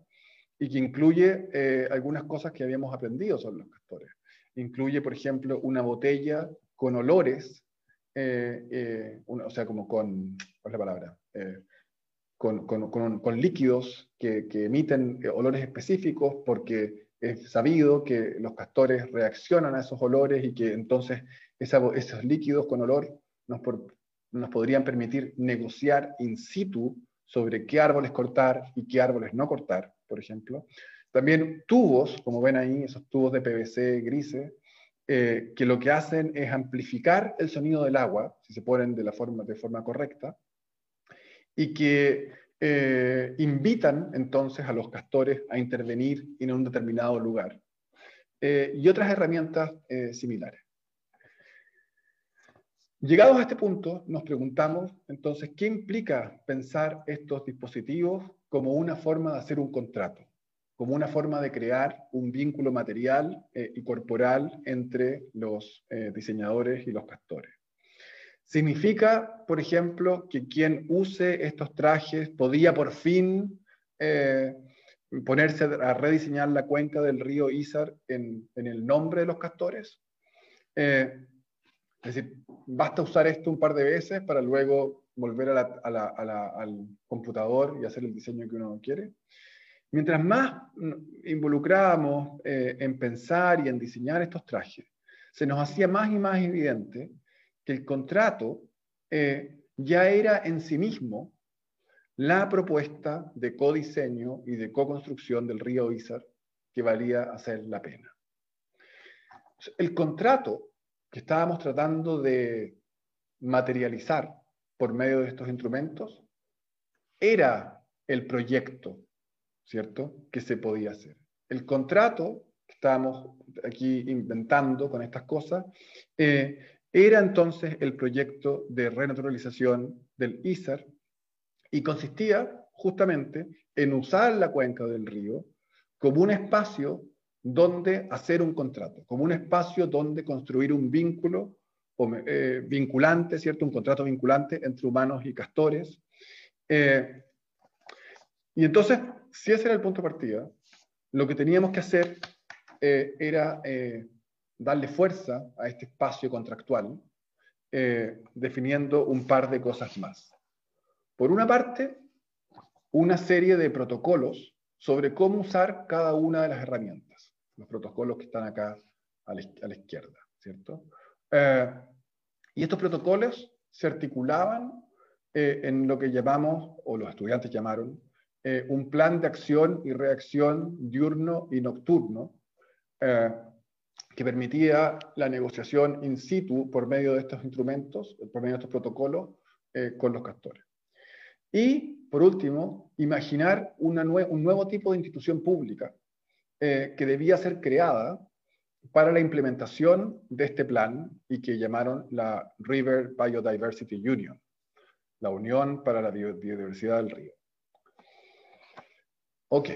y que incluye eh, algunas cosas que habíamos aprendido sobre los castores. Incluye, por ejemplo, una botella con olores, eh, eh, o sea, como con, ¿cuál es la palabra? Con, con, con, líquidos que, que emiten olores específicos porque es sabido que los castores reaccionan a esos olores y que entonces esos líquidos con olor nos, nos podrían permitir negociar in situ sobre qué árboles cortar y qué árboles no cortar, por ejemplo. También tubos, como ven ahí, esos tubos de PVC grises, eh, que lo que hacen es amplificar el sonido del agua, si se ponen de, la forma, de forma correcta, y que eh, invitan entonces a los castores a intervenir en un determinado lugar. Eh, y otras herramientas similares. Llegados a este punto, nos preguntamos entonces qué implica pensar estos dispositivos como una forma de hacer un contrato, como una forma de crear un vínculo material eh, y corporal entre los eh, diseñadores y los castores. Significa, por ejemplo, que quien use estos trajes podía por fin eh, ponerse a rediseñar la cuenca del río Izar en, el nombre de los castores. Es decir, basta usar esto un par de veces para luego volver al computador y hacer el diseño que uno quiere. Mientras más involucrábamos eh, en pensar y en diseñar estos trajes, se nos hacía más y más evidente que el contrato eh, ya era en sí mismo la propuesta de codiseño y de co-construcción del río Isar que valía hacer la pena. El contrato que estábamos tratando de materializar por medio de estos instrumentos era el proyecto, ¿cierto?, que se podía hacer. El contrato que estábamos aquí inventando con estas cosas eh, era entonces el proyecto de renaturalización del ISAR y consistía justamente en usar la cuenca del río como un espacio donde hacer un contrato, como un espacio donde construir un vínculo eh, vinculante, ¿cierto? Un contrato vinculante entre humanos y castores. Eh, y entonces, si ese era el punto de partida, lo que teníamos que hacer eh, era darle fuerza a este espacio contractual, definiendo un par de cosas más. Por una parte, una serie de protocolos sobre cómo usar cada una de las herramientas los protocolos que están acá a la, izquierda, ¿cierto? Eh, y estos protocolos se articulaban eh, en lo que llamamos, o los estudiantes llamaron, eh, un plan de acción y reacción diurno y nocturno, que permitía la negociación in situ por medio de estos instrumentos, por medio de estos protocolos, con los castores. Y, por último, imaginar una un nuevo tipo de institución pública eh, que debía ser creada para la implementación de este plan y que llamaron la River Biodiversity Union, la Unión para la Biodiversidad del Río. Ok,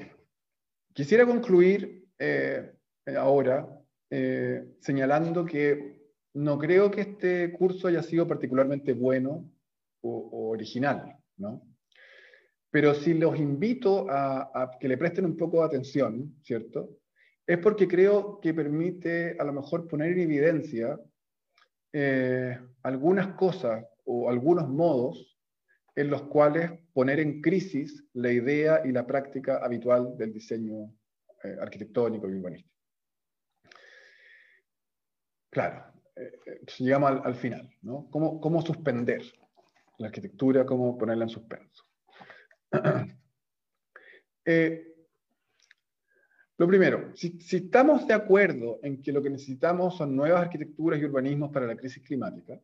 quisiera concluir eh, ahora eh, señalando que no creo que este curso haya sido particularmente bueno o, o original, ¿no? Pero si los invito a, que le presten un poco de atención, ¿cierto? Es porque creo que permite a lo mejor poner en evidencia eh, algunas cosas o algunos modos en los cuales poner en crisis la idea y la práctica habitual del diseño eh, arquitectónico y urbanístico. Claro, eh, llegamos al, al, final, ¿no? ¿Cómo, ¿Cómo suspender la arquitectura, cómo ponerla en suspenso? Eh, lo primero, si, estamos de acuerdo en que lo que necesitamos son nuevas arquitecturas y urbanismos para la crisis climática,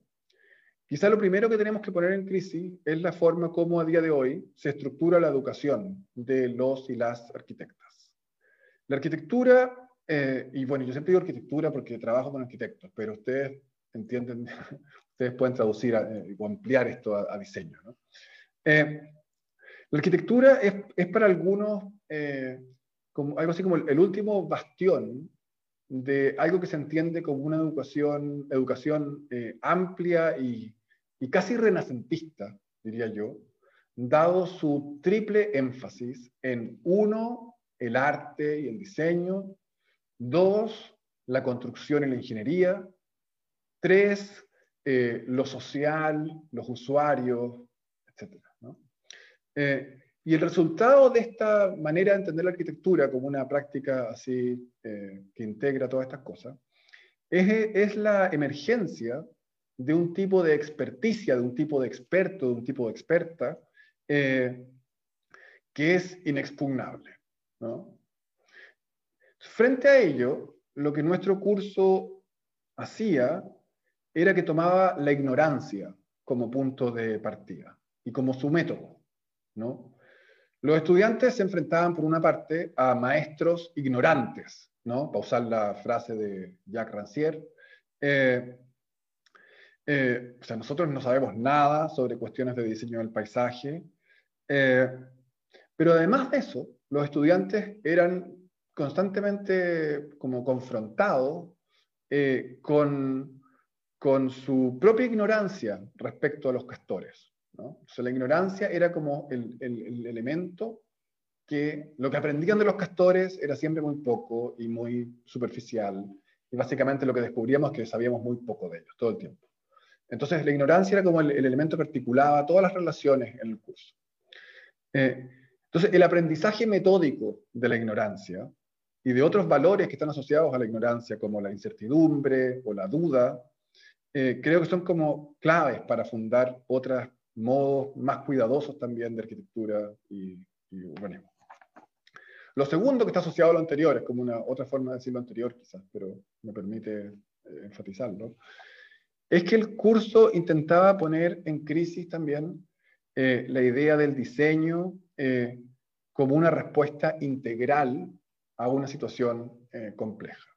quizá lo primero que tenemos que poner en crisis es la forma como a día de hoy se estructura la educación de los y las arquitectas. La arquitectura, eh, y bueno, yo siempre digo arquitectura porque trabajo con arquitectos, pero ustedes entienden, ustedes pueden traducir eh, o ampliar esto a, diseño. ¿no? La arquitectura es, para algunos eh, como, algo así como el, último bastión de algo que se entiende como una educación, educación eh, amplia y, casi renacentista, diría yo, dado su triple énfasis en, uno, el arte y el diseño. Dos, la construcción y la ingeniería. Tres, eh, lo social, los usuarios. Eh, y el resultado de esta manera de entender la arquitectura como una práctica así eh, que integra todas estas cosas es, es, la emergencia de un tipo de experticia, de un tipo de experto, de un tipo de experta, que es inexpugnable. Frente a ello, lo que nuestro curso hacía era que tomaba la ignorancia como punto de partida y como su método. Los estudiantes se enfrentaban, por una parte, a maestros ignorantes, ¿no? para usar la frase de Jacques Rancière. Eh, eh, o sea, nosotros no sabemos nada sobre cuestiones de diseño del paisaje, eh, pero además de eso, los estudiantes eran constantemente como confrontados con con su propia ignorancia respecto a los castores. ¿No? la ignorancia era como el, el, elemento que lo que aprendían de los castores era siempre muy poco y muy superficial. Y básicamente lo que descubríamos es que sabíamos muy poco de ellos todo el tiempo. Entonces la ignorancia era como el, elemento que articulaba todas las relaciones en el curso. Eh, entonces el aprendizaje metódico de la ignorancia y de otros valores que están asociados a la ignorancia, como la incertidumbre o la duda, eh, creo que son como claves para fundar otros modos más cuidadosos también de arquitectura y, urbanismo. Lo segundo que está asociado a lo anterior, es como una otra forma de decir lo anterior quizás, pero me permite eh, enfatizarlo, es que el curso intentaba poner en crisis también eh, la idea del diseño como una respuesta integral a una situación compleja.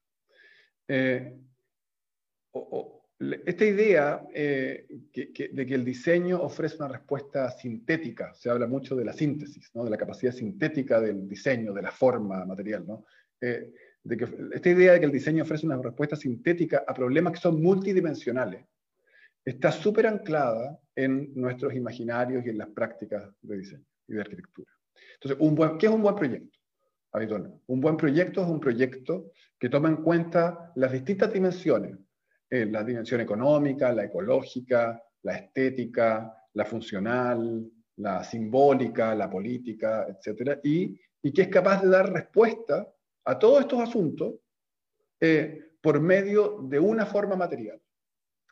o, esta idea eh, de que el diseño ofrece una respuesta sintética, se habla mucho de la síntesis, de la capacidad sintética del diseño, de la forma material, eh, de que, esta idea de que el diseño ofrece una respuesta sintética a problemas que son multidimensionales, está súper anclada en nuestros imaginarios y en las prácticas de diseño y de arquitectura. Entonces, un ¿qué es un buen proyecto? Habitualmente. Un buen proyecto es un proyecto que toma en cuenta las distintas dimensiones eh, la dimensión económica, la ecológica, la estética, la funcional, la simbólica, la política, etc. Y, y que es capaz de dar respuesta a todos estos asuntos eh, por medio de una forma material,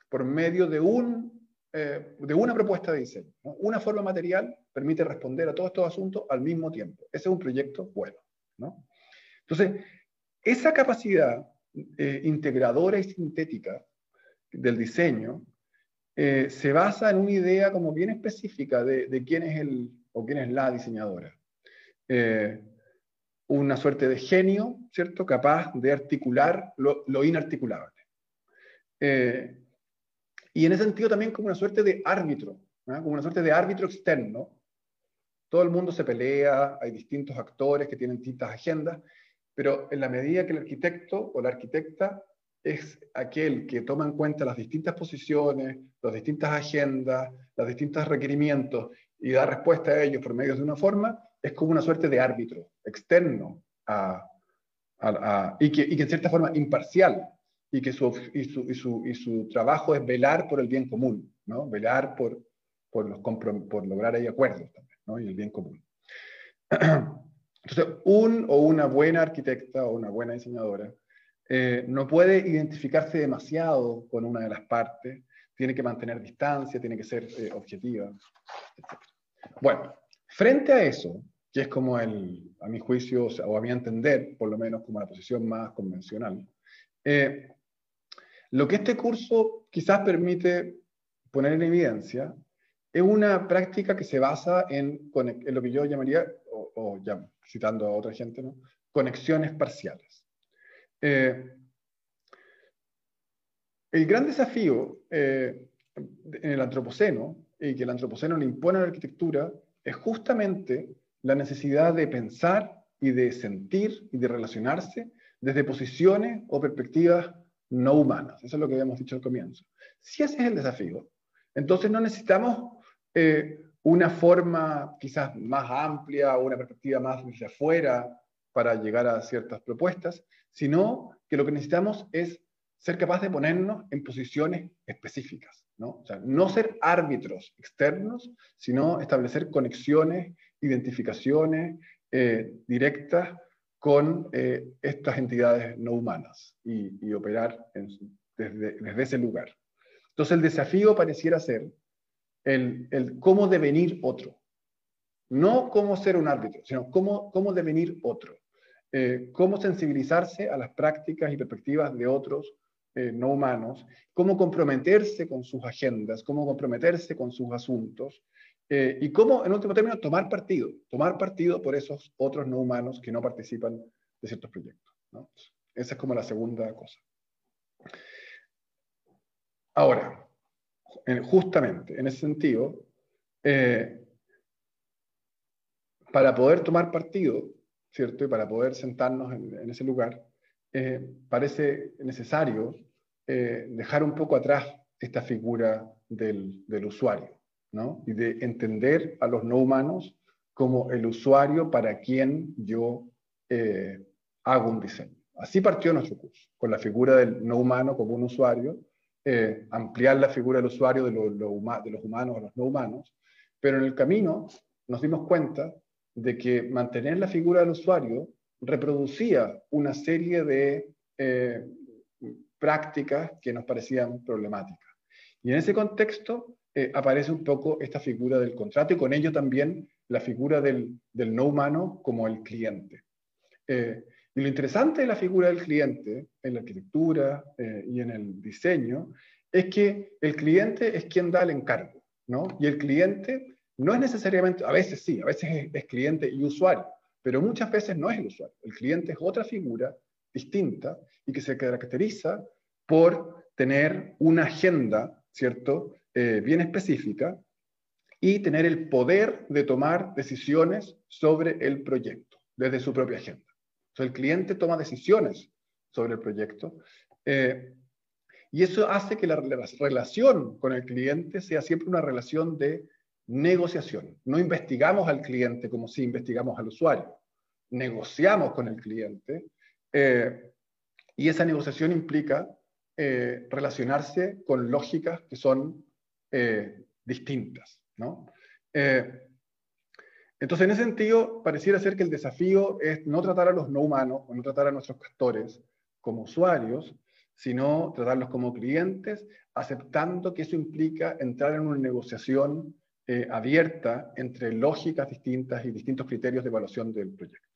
por medio de, un, eh, de una propuesta de diseño. Una forma material permite responder a todos estos asuntos al mismo tiempo. Ese es un proyecto bueno. ¿no? Entonces, esa capacidad eh, integradora y sintética del diseño eh, se basa en una idea como bien específica de, quién es el o quién es la diseñadora. Eh, una suerte de genio, ¿cierto? Capaz de articular lo, inarticulable. y en ese sentido también como una suerte de árbitro, como una suerte de árbitro externo. Todo el mundo se pelea, hay distintos actores que tienen distintas agendas, pero en la medida que el arquitecto o la arquitecta es aquel que toma en cuenta las distintas posiciones, las distintas agendas, los distintos requerimientos y da respuesta a ellos por medio de una forma, es como una suerte de árbitro externo y, que, en cierta forma imparcial y que su, trabajo es velar por el bien común, ¿no? velar por, por, los por lograr ahí acuerdos también, ¿no? y el bien común. Entonces, un o una buena arquitecta o una buena diseñadora eh, no puede identificarse demasiado con una de las partes, tiene que mantener distancia, tiene que ser eh, objetiva, etc. Bueno, frente a eso, que es como el, a mi juicio, o a mi entender, por lo menos como la posición más convencional, eh, lo que este curso quizás permite poner en evidencia es una práctica que se basa en, en lo que yo llamaría, o, ya citando a otra gente, ¿no? conexiones parciales. Eh, el gran desafío eh, en el antropoceno, y que el antropoceno le impone a la arquitectura, es justamente la necesidad de pensar y de sentir y de relacionarse desde posiciones o perspectivas no humanas. Eso es lo que habíamos dicho al comienzo. Si ese es el desafío, entonces no necesitamos eh, una forma quizás más amplia, una perspectiva más desde afuera, para llegar a ciertas propuestas, sino que lo que necesitamos es ser capaz de ponernos en posiciones específicas, ¿no? O sea, no ser árbitros externos, sino establecer conexiones, identificaciones eh, directas con eh, estas entidades no humanas y, operar desde, desde, ese lugar. Entonces el desafío pareciera ser el, cómo devenir otro. No cómo ser un árbitro, sino cómo, cómo devenir otro. Eh, cómo sensibilizarse a las prácticas y perspectivas de otros eh, no humanos, cómo comprometerse con sus agendas, cómo comprometerse con sus asuntos, eh, y cómo, en último término, tomar partido, tomar partido por esos otros no humanos que no participan de ciertos proyectos. Esa es como la segunda cosa. Ahora, justamente en ese sentido, eh, para poder tomar partido, ¿cierto? Y para poder sentarnos en, ese lugar, eh, parece necesario dejar un poco atrás esta figura del, del usuario y de entender a los no humanos como el usuario para quien yo eh, hago un diseño. Así partió nuestro curso, con la figura del no humano como un usuario, eh, ampliar la figura del usuario de, los humanos a los no humanos, pero en el camino nos dimos cuenta de que mantener la figura del usuario reproducía una serie de eh, prácticas que nos parecían problemáticas. Y en ese contexto eh, aparece un poco esta figura del contrato y con ello también la figura del, no humano como el cliente. Eh, y lo interesante de la figura del cliente en la arquitectura eh, y en el diseño es que el cliente es quien da el encargo, ¿no? Y el cliente no es necesariamente, a veces sí, a veces es cliente y usuario, pero muchas veces no es el usuario. El cliente es otra figura distinta y que se caracteriza por tener una agenda, ¿cierto? Eh, bien específica y tener el poder de tomar decisiones sobre el proyecto desde su propia agenda. El cliente toma decisiones sobre el proyecto eh, y eso hace que la relación con el cliente sea siempre una relación de negociación. No investigamos al cliente como si investigamos al usuario. Negociamos con el cliente eh, y esa negociación implica relacionarse con lógicas que son eh, distintas. ¿no? Eh, entonces, en ese sentido, pareciera ser que el desafío es no tratar a los no humanos o no tratar a nuestros castores como usuarios, sino tratarlos como clientes, aceptando que eso implica entrar en una negociación eh, abierta entre lógicas distintas y distintos criterios de evaluación del proyecto.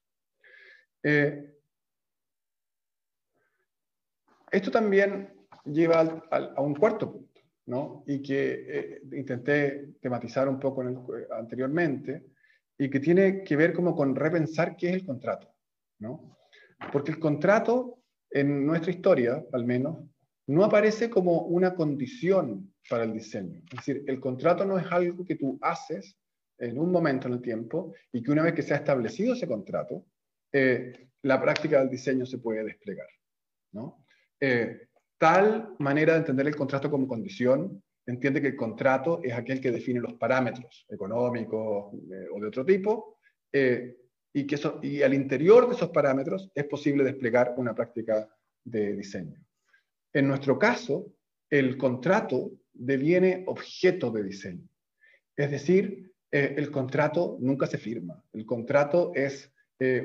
esto también lleva a un cuarto punto y que eh, intenté tematizar un poco eh, anteriormente, y que tiene que ver como con repensar qué es el contrato. ¿no? Porque el contrato, en nuestra historia al menos, no aparece como una condición para el diseño. Es decir, el contrato no es algo que tú haces en un momento en el tiempo y que una vez que se ha establecido ese contrato, eh, la práctica del diseño se puede desplegar. ¿no? Tal manera de entender el contrato como condición entiende que el contrato es aquel que define los parámetros económicos eh, o de otro tipo, eh, y, que eso, y al interior de esos parámetros es posible desplegar una práctica de diseño. En nuestro caso, el contrato deviene objeto de diseño. Es decir, eh, el contrato nunca se firma. El contrato es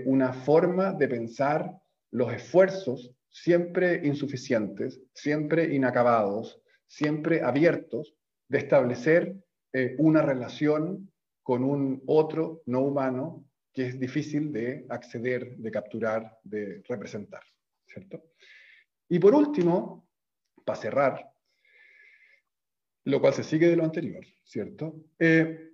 una forma de pensar los esfuerzos siempre insuficientes, siempre inacabados, siempre abiertos de establecer eh, una relación con un otro no humano que es difícil de acceder, de capturar, de representar. ¿cierto? Y por último, para cerrar, lo cual se sigue de lo anterior, ¿cierto? Eh,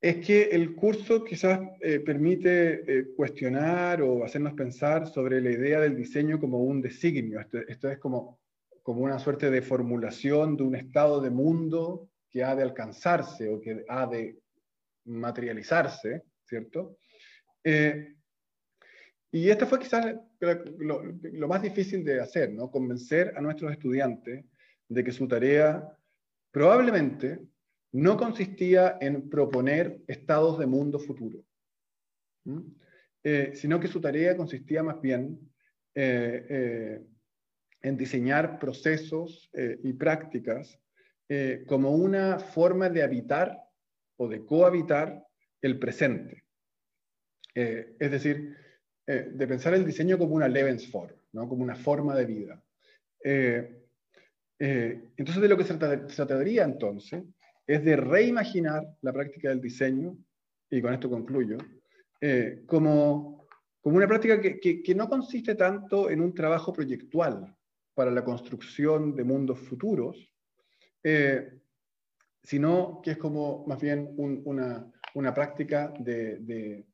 es que el curso quizás eh, permite cuestionar o hacernos pensar sobre la idea del diseño como un designio. Esto, es como, como una suerte de formulación de un estado de mundo que ha de alcanzarse o que ha de materializarse, ¿cierto? Eh, y esto fue quizás lo, más difícil de hacer, ¿no? Convencer a nuestros estudiantes de que su tarea probablemente no consistía en proponer estados de mundo futuro. ¿Mm? sino que su tarea consistía más bien en diseñar procesos y prácticas como una forma de habitar o de cohabitar el presente. es decir, de pensar el diseño como una Lebensform, ¿no? como una forma de vida. entonces, de lo que se, trataría entonces es de reimaginar la práctica del diseño, y con esto concluyo, eh, como, como una práctica que, que, no consiste tanto en un trabajo proyectual para la construcción de mundos futuros, eh, sino que es como más bien una, práctica de,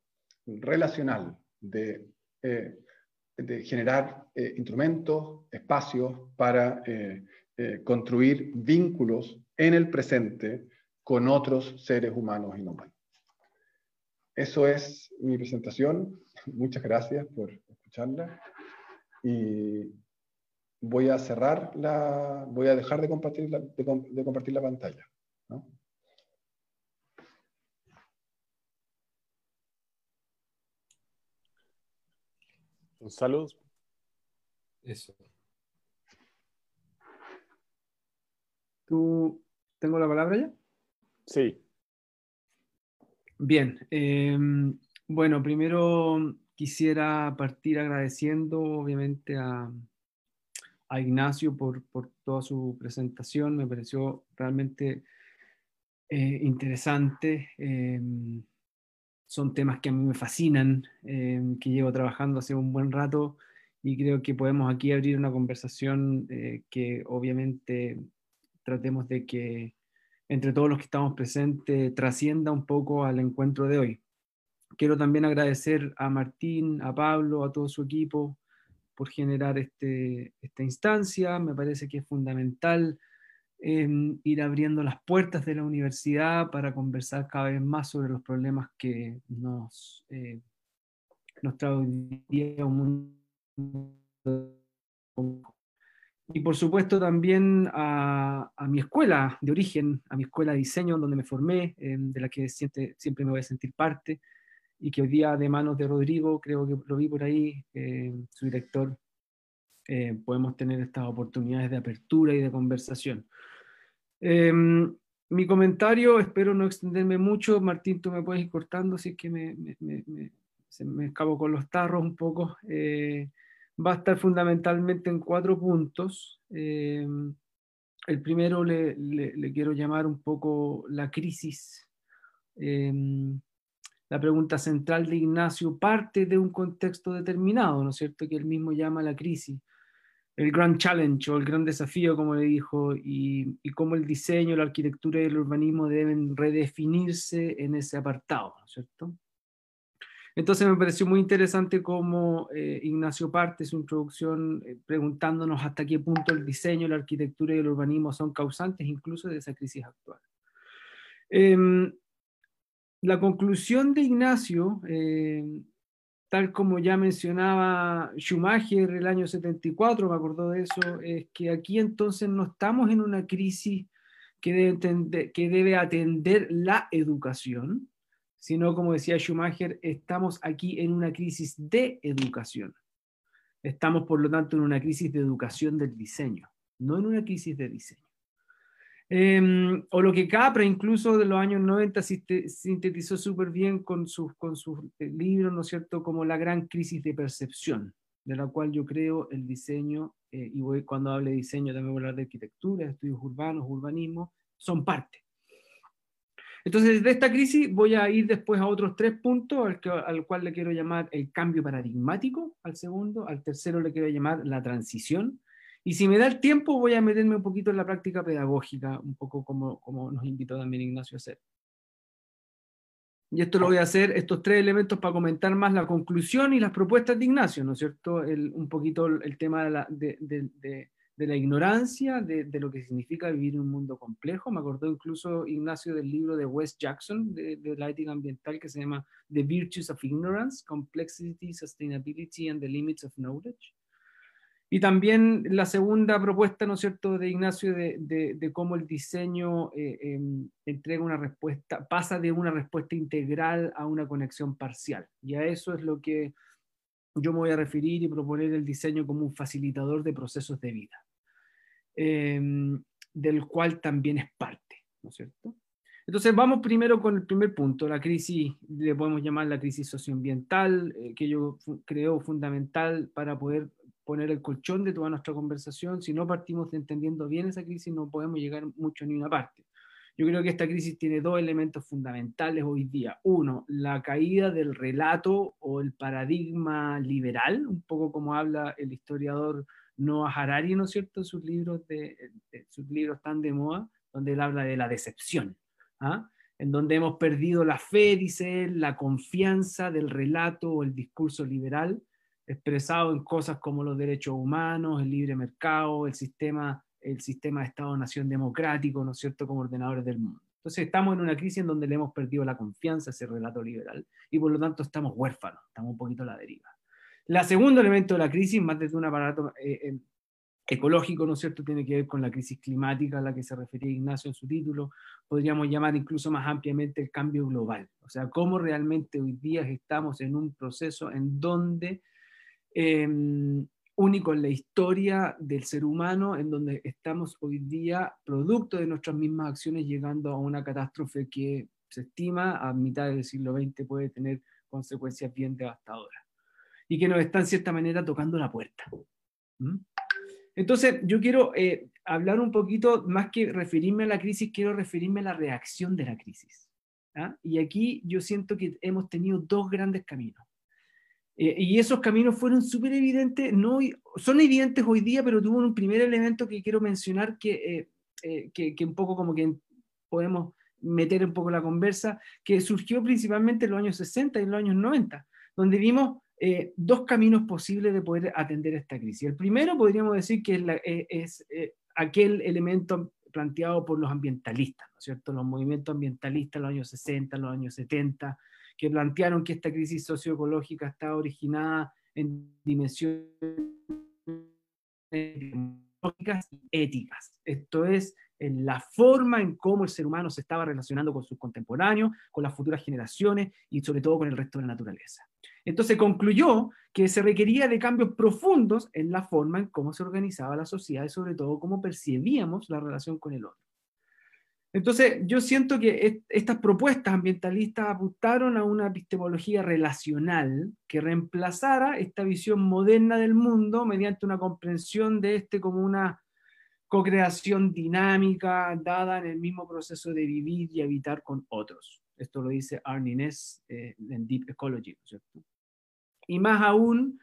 relacional, de, eh, generar instrumentos, espacios para construir vínculos en el presente con otros seres humanos y no humanos. Eso es mi presentación. Muchas gracias por escucharla. Y voy a cerrar la, voy a dejar de compartir la, de, compartir la pantalla. ¿no? Saludos. Eso. ¿Tú tengo la palabra ya? Sí. Bien. Em, bueno, primero quisiera partir agradeciendo obviamente a, Ignacio por, toda su presentación. Me pareció realmente eh, interesante. Em, son temas que a mí me fascinan, em, que llevo trabajando hace un buen rato y creo que podemos aquí abrir una conversación eh, que obviamente tratemos de que entre todos los que estamos presentes trascienda un poco al encuentro de hoy. Quiero también agradecer a Martín, a Pablo, a todo su equipo por generar este, esta instancia. Me parece que es fundamental em, ir abriendo las puertas de la universidad para conversar cada vez más sobre los problemas que nos, eh, nos trae hoy día un mundo y por supuesto también a, mi escuela de origen, a mi escuela de diseño donde me formé, eh, de la que siempre, siempre me voy a sentir parte y que hoy día de manos de Rodrigo, creo que lo vi por ahí, eh, su director, eh, podemos tener estas oportunidades de apertura y de conversación. Em, mi comentario, espero no extenderme mucho, Martín, tú me puedes ir cortando es que me, me, me, me escabo con los tarros un poco va a estar fundamentalmente en cuatro puntos. Eh, el primero le, quiero llamar un poco la crisis. Eh, la pregunta central de Ignacio parte de un contexto determinado, ¿no es cierto? Que él mismo llama la crisis. El gran challenge o el gran desafío, como le dijo, y, y cómo el diseño, la arquitectura y el urbanismo deben redefinirse en ese apartado, ¿no es cierto? Entonces me pareció muy interesante cómo eh, Ignacio parte su introducción eh, preguntándonos hasta qué punto el diseño, la arquitectura y el urbanismo son causantes incluso de esa crisis actual. Em, la conclusión de Ignacio, em, tal como ya mencionaba Schumacher el año 74, me acordó de eso, es que aquí entonces no estamos en una crisis que debe atender la educación, sino como decía Schumacher, estamos aquí en una crisis de educación. Estamos, por lo tanto, en una crisis de educación del diseño, no en una crisis de diseño. Em, o lo que Capra, incluso de los años 90, sintetizó súper bien con sus, con eh, libros, ¿no es cierto?, como la gran crisis de percepción, de la cual yo creo el diseño, eh, y voy, cuando hable de diseño también voy a hablar de arquitectura, estudios urbanos, urbanismo, son parte. Entonces, de esta crisis voy a ir después a otros tres puntos, al, al, cual le quiero llamar el cambio paradigmático, al segundo, al tercero le quiero llamar la transición, y si me da el tiempo voy a meterme un poquito en la práctica pedagógica, un poco como, como nos invitó también Ignacio a hacer. Y esto lo voy a hacer, estos tres elementos, para comentar más la conclusión y las propuestas de Ignacio, ¿no es cierto? El, un poquito el tema de, la, de, de de la ignorancia, de, lo que significa vivir en un mundo complejo. Me acordó incluso Ignacio del libro de Wes Jackson, de, la ética ambiental, que se llama The Virtues of Ignorance, Complexity, Sustainability and the Limits of Knowledge. Y también la segunda propuesta, ¿no es cierto?, de Ignacio de, de, cómo el diseño eh, em, entrega una respuesta, pasa de una respuesta integral a una conexión parcial. Y a eso es lo que yo me voy a referir y proponer el diseño como un facilitador de procesos de vida, em, del cual también es parte, ¿no es cierto? Entonces vamos primero con el primer punto, la crisis, le podemos llamar la crisis socioambiental, eh, que yo creo fundamental para poder poner el colchón de toda nuestra conversación. Si no partimos entendiendo bien esa crisis, no podemos llegar mucho a ninguna parte. Yo creo que esta crisis tiene dos elementos fundamentales hoy día. Uno, la caída del relato o el paradigma liberal, un poco como habla el historiador Noah Harari, ¿no es cierto?, sus libros, de, sus libros tan de moda, donde él habla de la decepción. ¿ah? en donde hemos perdido la fe, dice él, la confianza del relato o el discurso liberal, expresado en cosas como los derechos humanos, el libre mercado, el sistema, el sistema de Estado-nación democrático, ¿no es cierto?, como ordenadores del mundo. Entonces estamos en una crisis en donde le hemos perdido la confianza a ese relato liberal y por lo tanto estamos huérfanos, estamos un poquito a la deriva. La segundo elemento de la crisis, más desde un aparato eh, eh, ecológico, ¿no es cierto?, tiene que ver con la crisis climática a la que se refería Ignacio en su título, podríamos llamar incluso más ampliamente el cambio global, o sea, cómo realmente hoy día estamos en un proceso en donde, em, único en la historia del ser humano, en donde estamos hoy día, producto de nuestras mismas acciones, llegando a una catástrofe que se estima a mitad del siglo XX puede tener consecuencias bien devastadoras y que nos está en cierta manera tocando la puerta. ¿Mm? Entonces, yo quiero eh, hablar un poquito, más que referirme a la crisis, quiero referirme a la reacción de la crisis. ¿ah? Y aquí yo siento que hemos tenido dos grandes caminos. Eh, y esos caminos fueron súper evidentes, no, son evidentes hoy día, pero tuvo un primer elemento que quiero mencionar que, eh, que, que, un poco como que podemos meter un poco la conversa, que surgió principalmente en los años 60 y en los años 90, donde vimos eh, dos caminos posibles de poder atender esta crisis. El primero podríamos decir que es, eh, eh, aquel elemento planteado por los ambientalistas, ¿no es cierto? Los movimientos ambientalistas en los años 60, los años 70, que plantearon que esta crisis socioecológica está originada en dimensiones éticas. Esto es, en la forma en cómo el ser humano se estaba relacionando con sus contemporáneos, con las futuras generaciones y sobre todo con el resto de la naturaleza. Entonces concluyó que se requería de cambios profundos en la forma en cómo se organizaba la sociedad y sobre todo cómo percibíamos la relación con el otro. Entonces yo siento que estas propuestas ambientalistas apuntaron a una epistemología relacional que reemplazara esta visión moderna del mundo mediante una comprensión de este como una co-creación dinámica dada en el mismo proceso de vivir y habitar con otros. Esto lo dice Arne Ness eh, en Deep Ecology. Y más aún,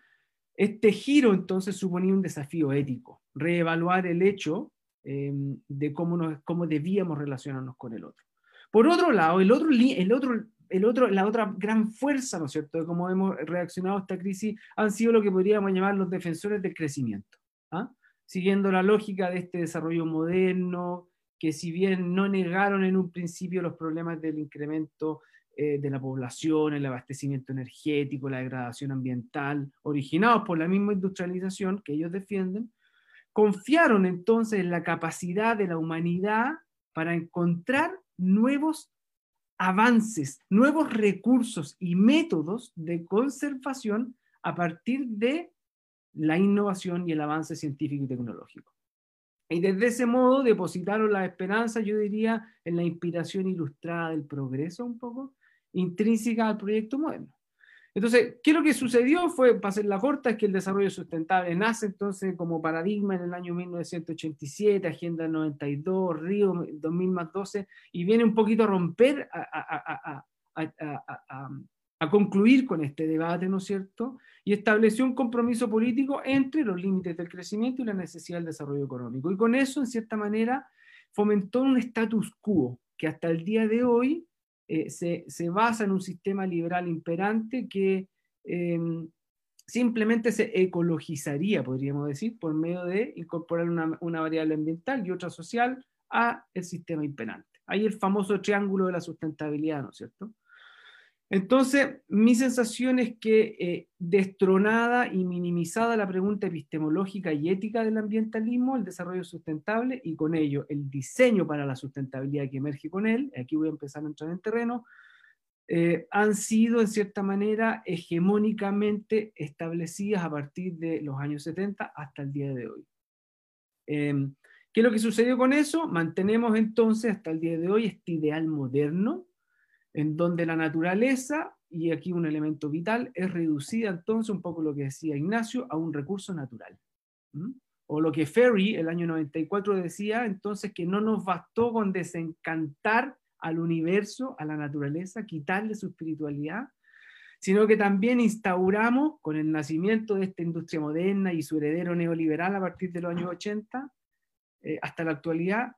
este giro entonces suponía un desafío ético, reevaluar el hecho em, de cómo, nos, cómo debíamos relacionarnos con el otro. Por otro lado, el otro, el otro, el otro, la otra gran fuerza, ¿no es cierto?, de cómo hemos reaccionado a esta crisis han sido lo que podríamos llamar los defensores del crecimiento. ¿ah? Siguiendo la lógica de este desarrollo moderno, que si bien no negaron en un principio los problemas del incremento eh, de la población, el abastecimiento energético, la degradación ambiental, originados por la misma industrialización que ellos defienden, confiaron entonces en la capacidad de la humanidad para encontrar nuevos avances, nuevos recursos y métodos de conservación a partir de la innovación y el avance científico y tecnológico. Y desde ese modo depositaron la esperanza, yo diría, en la inspiración ilustrada del progreso un poco, intrínseca al proyecto moderno. Entonces, ¿qué es lo que sucedió? Fue, para hacer la corta, es que el desarrollo sustentable nace entonces como paradigma en el año 1987, Agenda 92, Río 2000 más 12, y viene un poquito a romper, a, a, concluir con este debate, ¿no es cierto? Y estableció un compromiso político entre los límites del crecimiento y la necesidad del desarrollo económico. Y con eso, en cierta manera, fomentó un status quo que hasta el día de hoy eh, se, basa en un sistema liberal imperante que em, simplemente se ecologizaría, podríamos decir, por medio de incorporar una, una, variable ambiental y otra social a el sistema imperante. Hay el famoso triángulo de la sustentabilidad, ¿no es cierto? Entonces, mi sensación es que eh, destronada y minimizada la pregunta epistemológica y ética del ambientalismo, el desarrollo sustentable y con ello el diseño para la sustentabilidad que emerge con él, aquí voy a empezar a entrar en terreno, eh, han sido en cierta manera hegemónicamente establecidas a partir de los años 70 hasta el día de hoy. Em, ¿Qué es lo que sucedió con eso? Mantenemos entonces hasta el día de hoy este ideal moderno en donde la naturaleza, y aquí un elemento vital, es reducida entonces, un poco lo que decía Ignacio, a un recurso natural. O lo que Ferry, el año 94, decía entonces que no nos bastó con desencantar al universo, a la naturaleza, quitarle su espiritualidad, sino que también instauramos, con el nacimiento de esta industria moderna y su heredero neoliberal a partir de los años 80, eh, hasta la actualidad,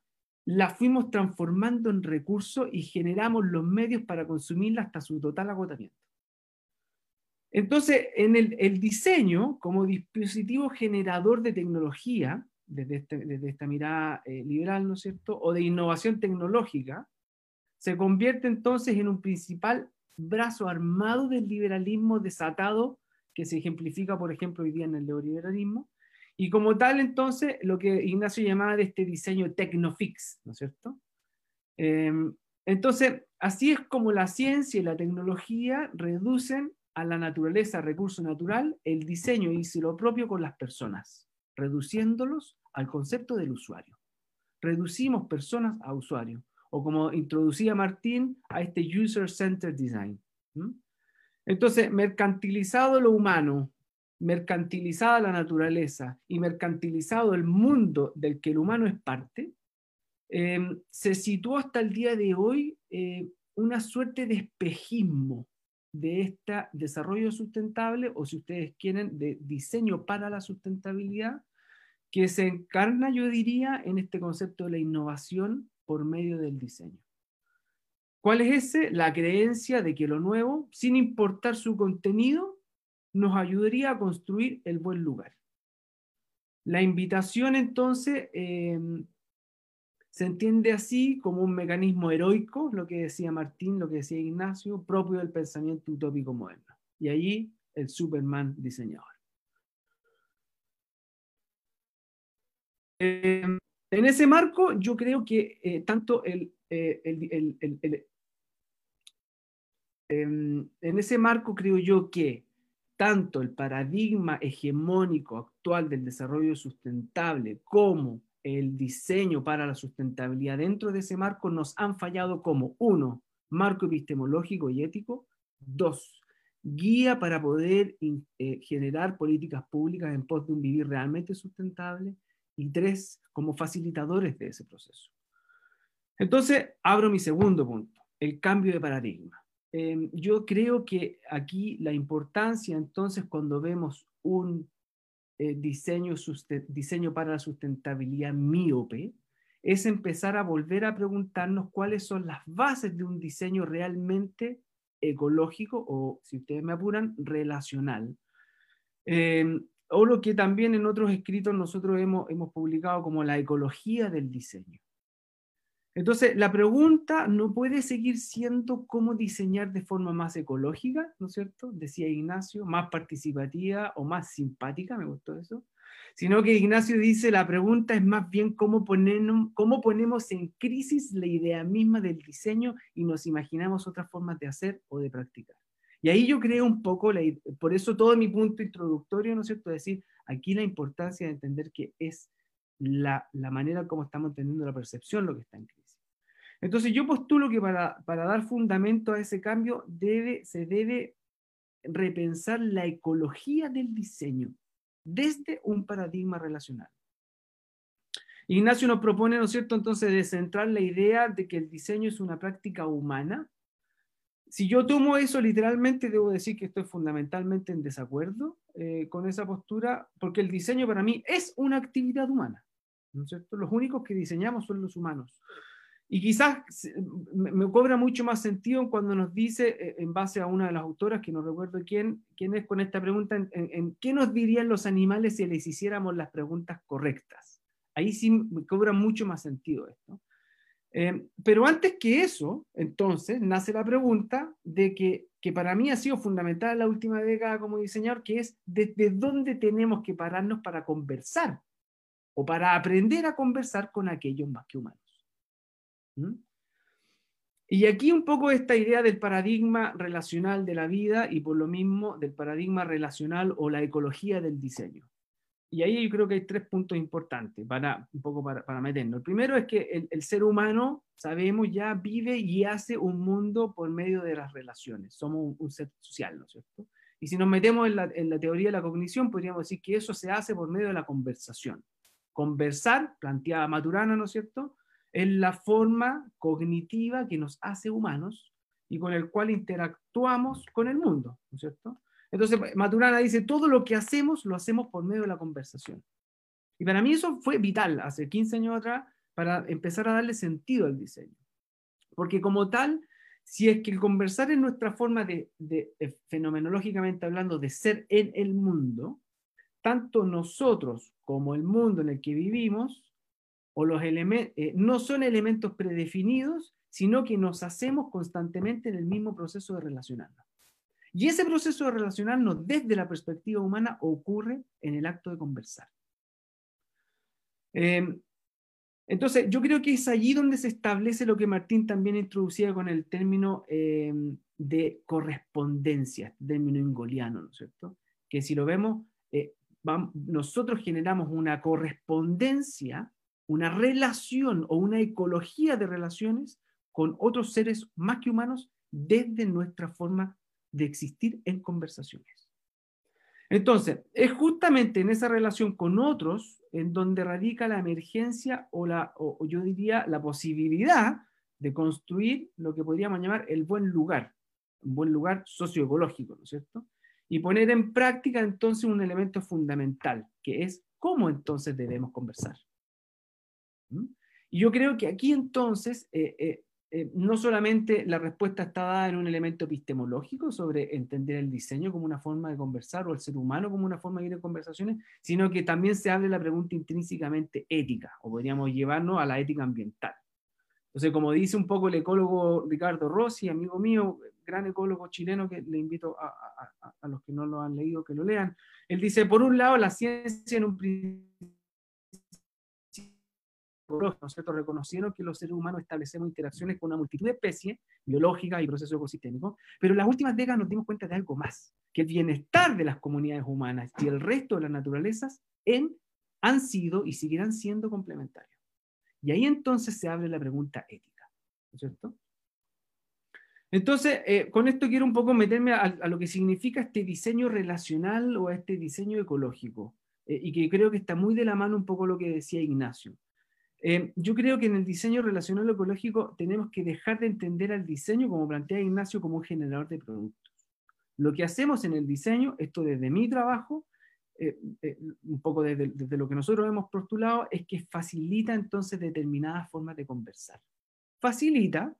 la fuimos transformando en recursos y generamos los medios para consumirla hasta su total agotamiento. Entonces, en el, diseño, como dispositivo generador de tecnología, desde, este, esta mirada eh, liberal, ¿no es cierto?, o de innovación tecnológica, se convierte entonces en un principal brazo armado del liberalismo desatado que se ejemplifica, por ejemplo, hoy día en el neoliberalismo, y como tal, entonces, lo que Ignacio llamaba de este diseño tecnofix, ¿no es cierto? Em, entonces, así es como la ciencia y la tecnología reducen a la naturaleza, recurso natural, el diseño y lo propio con las personas, reduciéndolos al concepto del usuario. Reducimos personas a usuario, o como introducía Martín, a este user-centered design. Entonces, mercantilizado lo humano, mercantilizada la naturaleza y mercantilizado el mundo del que el humano es parte, em, se situó hasta el día de hoy eh, una suerte de espejismo de este desarrollo sustentable, o si ustedes quieren, de diseño para la sustentabilidad, que se encarna, yo diría, en este concepto de la innovación por medio del diseño. ¿Cuál es ese? La creencia de que lo nuevo, sin importar su contenido, nos ayudaría a construir el buen lugar. La invitación entonces em, se entiende así como un mecanismo heroico, lo que decía Martín, lo que decía Ignacio, propio del pensamiento utópico moderno. Y allí el Superman diseñador. Em, en ese marco, yo creo que eh, tanto el, eh, em, en ese marco creo yo que tanto el paradigma hegemónico actual del desarrollo sustentable como el diseño para la sustentabilidad dentro de ese marco nos han fallado como, uno, marco epistemológico y ético, dos, guía para poder eh, generar políticas públicas en pos de un vivir realmente sustentable, y tres, como facilitadores de ese proceso. Entonces, abro mi segundo punto, el cambio de paradigma. Em, yo creo que aquí la importancia entonces cuando vemos un eh, diseño, para la sustentabilidad miope, es empezar a volver a preguntarnos cuáles son las bases de un diseño realmente ecológico o, si ustedes me apuran, relacional. Em, o lo que también en otros escritos nosotros hemos publicado como la ecología del diseño. Entonces, la pregunta no puede seguir siendo cómo diseñar de forma más ecológica, ¿no es cierto? Decía Ignacio, más participativa o más simpática, me gustó eso, sino que Ignacio dice, la pregunta es más bien cómo ponemos, cómo ponemos en crisis la idea misma del diseño y nos imaginamos otras formas de hacer o de practicar. Y ahí yo creo un poco, por eso todo mi punto introductorio, ¿no es cierto? Decir, aquí la importancia de entender que es la, la manera como estamos entendiendo la percepción lo que está en crisis. Entonces yo postulo que para, dar fundamento a ese cambio debe, se debe repensar la ecología del diseño desde un paradigma relacional. Ignacio nos propone, ¿no es cierto?, entonces de centrar la idea de que el diseño es una práctica humana. Si yo tomo eso literalmente, debo decir que estoy fundamentalmente en desacuerdo eh, con esa postura, porque el diseño para mí es una actividad humana. ¿no es cierto? Los únicos que diseñamos son los humanos. Y quizás me cobra mucho más sentido cuando nos dice, eh, en base a una de las autoras, que no recuerdo quién, quién es con esta pregunta, en, qué nos dirían los animales si les hiciéramos las preguntas correctas. Ahí sí me cobra mucho más sentido esto. Eh, pero antes que eso, entonces, nace la pregunta de que, que, para mí ha sido fundamental la última década como diseñador, que es desde dónde tenemos que pararnos para conversar o para aprender a conversar con aquellos más que humanos. ¿Mm? Y aquí un poco esta idea del paradigma relacional de la vida y por lo mismo del paradigma relacional o la ecología del diseño. Y ahí yo creo que hay tres puntos importantes para un poco para, para meternos. El primero es que el, ser humano, sabemos ya, vive y hace un mundo por medio de las relaciones. Somos un, ser social, ¿no es cierto? Y si nos metemos en la, en la teoría de la cognición, podríamos decir que eso se hace por medio de la conversación. Conversar, planteaba Maturana, ¿no es cierto? Es la forma cognitiva que nos hace humanos y con el cual interactuamos con el mundo, ¿no es cierto? Entonces, Maturana dice, todo lo que hacemos lo hacemos por medio de la conversación. Y para mí eso fue vital hace 15 años atrás para empezar a darle sentido al diseño. Porque como tal, si es que el conversar es nuestra forma de, fenomenológicamente hablando, de ser en el mundo, tanto nosotros como el mundo en el que vivimos, o los eh, no son elementos predefinidos, sino que nos hacemos constantemente en el mismo proceso de relacionarnos. Y ese proceso de relacionarnos desde la perspectiva humana ocurre en el acto de conversar. Em, entonces, yo creo que es allí donde se establece lo que Martín también introducía con el término em, de correspondencia, término ingoliano, ¿no es cierto? Que si lo vemos, eh, nosotros generamos una correspondencia, una relación o una ecología de relaciones con otros seres más que humanos desde nuestra forma de existir en conversaciones. Entonces, es justamente en esa relación con otros en donde radica la emergencia o, la, o, yo diría la posibilidad de construir lo que podríamos llamar el buen lugar, un buen lugar socioecológico, ¿no es cierto? Y poner en práctica entonces un elemento fundamental, que es cómo entonces debemos conversar. ¿Mm? Y yo creo que aquí entonces eh, eh, eh, no solamente la respuesta está dada en un elemento epistemológico sobre entender el diseño como una forma de conversar o el ser humano como una forma de ir en conversaciones, sino que también se abre la pregunta intrínsecamente ética, o podríamos llevarnos a la ética ambiental. Entonces, como dice un poco el ecólogo Ricardo Rossi, amigo mío, gran ecólogo chileno, que le invito a, a los que no lo han leído que lo lean, él dice, por un lado, la ciencia en un principio ¿no reconocieron que los seres humanos establecemos interacciones con una multitud de especies biológicas y procesos ecosistémicos, pero en las últimas décadas nos dimos cuenta de algo más, que el bienestar de las comunidades humanas y el resto de las naturalezas en, han sido y seguirán siendo complementarios. Y ahí entonces se abre la pregunta ética, ¿no es cierto? Entonces, eh, con esto quiero un poco meterme a, lo que significa este diseño relacional o este diseño ecológico, eh, y que creo que está muy de la mano un poco lo que decía Ignacio. Eh, yo creo que en el diseño relacional ecológico tenemos que dejar de entender al diseño, como plantea Ignacio, como un generador de productos. Lo que hacemos en el diseño, esto desde mi trabajo, eh, eh, un poco desde, desde, lo que nosotros hemos postulado, es que facilita entonces determinadas formas de conversar. Facilita,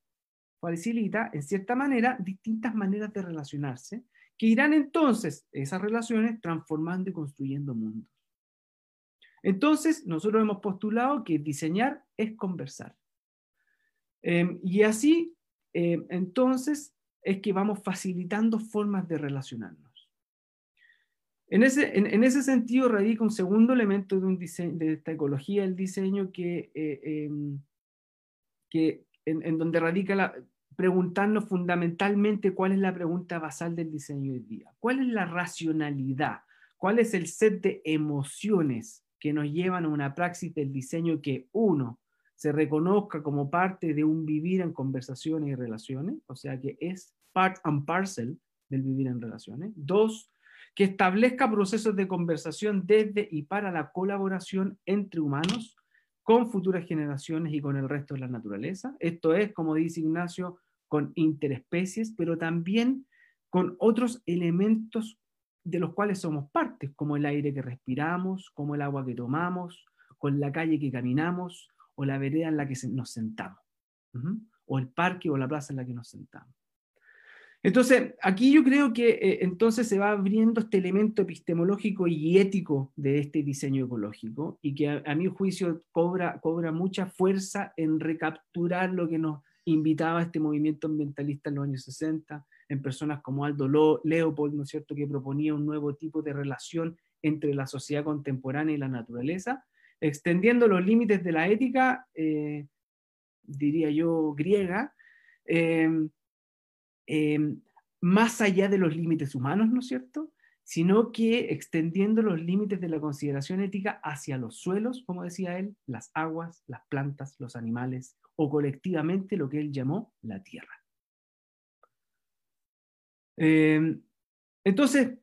facilita en cierta manera distintas maneras de relacionarse, que irán entonces esas relaciones transformando y construyendo mundos. Entonces, nosotros hemos postulado que diseñar es conversar. Em, y así, em, entonces, es que vamos facilitando formas de relacionarnos. En ese, en, ese sentido radica un segundo elemento de, un diseño, de esta ecología del diseño que, eh, em, que en, donde radica la, preguntarnos fundamentalmente cuál es la pregunta basal del diseño hoy día. ¿Cuál es la racionalidad? ¿Cuál es el set de emociones que nos llevan a una praxis del diseño que, uno, se reconozca como parte de un vivir en conversaciones y relaciones, o sea que es part and parcel del vivir en relaciones. Dos, que establezca procesos de conversación desde y para la colaboración entre humanos con futuras generaciones y con el resto de la naturaleza. Esto es, como dice Ignacio, con interespecies, pero también con otros elementos de los cuales somos partes, como el aire que respiramos, como el agua que tomamos, con la calle que caminamos, o la vereda en la que nos sentamos, o el parque o la plaza en la que nos sentamos. Entonces, aquí yo creo que eh, entonces se va abriendo este elemento epistemológico y ético de este diseño ecológico y que a, mi juicio cobra, cobra mucha fuerza en recapturar lo que nos invitaba este movimiento ambientalista en los años 60, en personas como Aldo Leopold, ¿no es cierto?, que proponía un nuevo tipo de relación entre la sociedad contemporánea y la naturaleza, extendiendo los límites de la ética, eh, diría yo, griega, eh, Em, más allá de los límites humanos, ¿no es cierto? Sino que extendiendo los límites de la consideración ética hacia los suelos, como decía él, las aguas, las plantas, los animales, o colectivamente lo que él llamó la tierra. Em, entonces,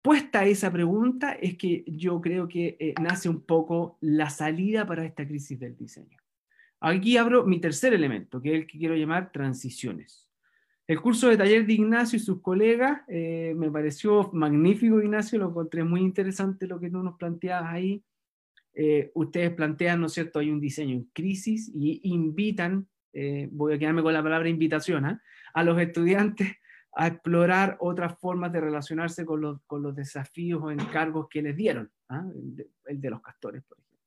puesta esa pregunta, es que yo creo que eh, nace un poco la salida para esta crisis del diseño. Aquí abro mi tercer elemento, que es el que quiero llamar transiciones. El curso de taller de Ignacio y sus colegas eh, me pareció magnífico, Ignacio, lo encontré muy interesante lo que tú nos planteabas ahí. Eh, ustedes plantean, ¿no es cierto?, hay un diseño en crisis y invitan, voy a quedarme con la palabra invitación, ¿ah? a los estudiantes a explorar otras formas de relacionarse con los, con los desafíos o encargos que les dieron, ¿ah? el, de, los castores, por ejemplo.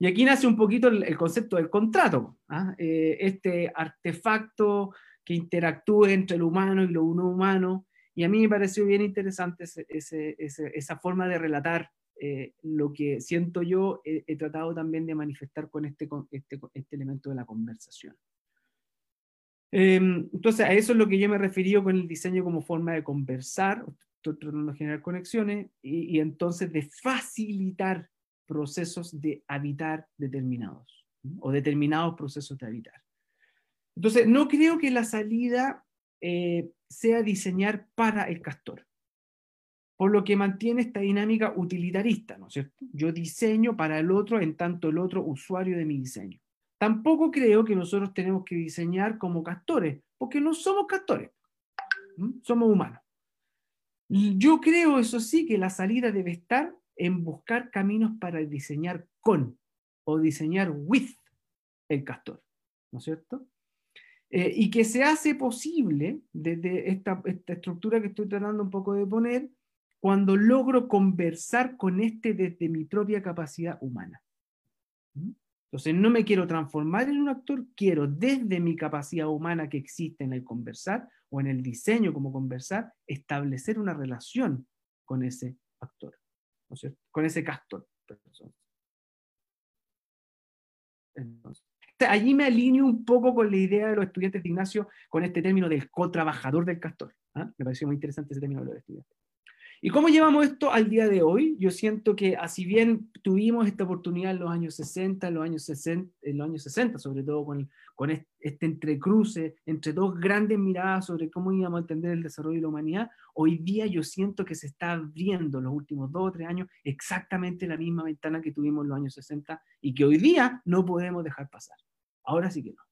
Y aquí nace un poquito el, concepto del contrato, ¿ah? este artefacto que interactúe entre lo humano y lo no humano. Y a mí me pareció bien interesante esa forma de relatar eh, lo que siento yo, he tratado también de manifestar con este, este, este elemento de la conversación. Em, entonces, a eso es lo que yo me he referido con el diseño como forma de conversar, estoy tratando de generar conexiones y, entonces de facilitar procesos de habitar determinados o determinados procesos de habitar. Entonces, no creo que la salida eh, sea diseñar para el castor, por lo que mantiene esta dinámica utilitarista, ¿no es cierto? Yo diseño para el otro en tanto el otro usuario de mi diseño. Tampoco creo que nosotros tenemos que diseñar como castores, porque no somos castores, somos humanos. Yo creo, eso sí, que la salida debe estar en buscar caminos para diseñar con o diseñar with el castor, ¿no es cierto? Eh, y que se hace posible desde esta, estructura que estoy tratando un poco de poner, cuando logro conversar con este desde mi propia capacidad humana. ¿Mm? Entonces, no me quiero transformar en un actor, quiero desde mi capacidad humana que existe en el conversar o en el diseño como conversar, establecer una relación con ese actor, con ese castor. Entonces, allí me alineo un poco con la idea de los estudiantes de Ignacio con este término del co-trabajador del castor. ¿ah? Me pareció muy interesante ese término de los estudiantes. ¿Y cómo llevamos esto al día de hoy? Yo siento que así bien tuvimos esta oportunidad en los años 60, en los años 60, en los años 60 sobre todo con, con este entrecruce entre dos grandes miradas sobre cómo íbamos a entender el desarrollo de la humanidad, hoy día yo siento que se está abriendo los últimos dos o tres años exactamente la misma ventana que tuvimos en los años 60 y que hoy día no podemos dejar pasar. Ahora sí que no.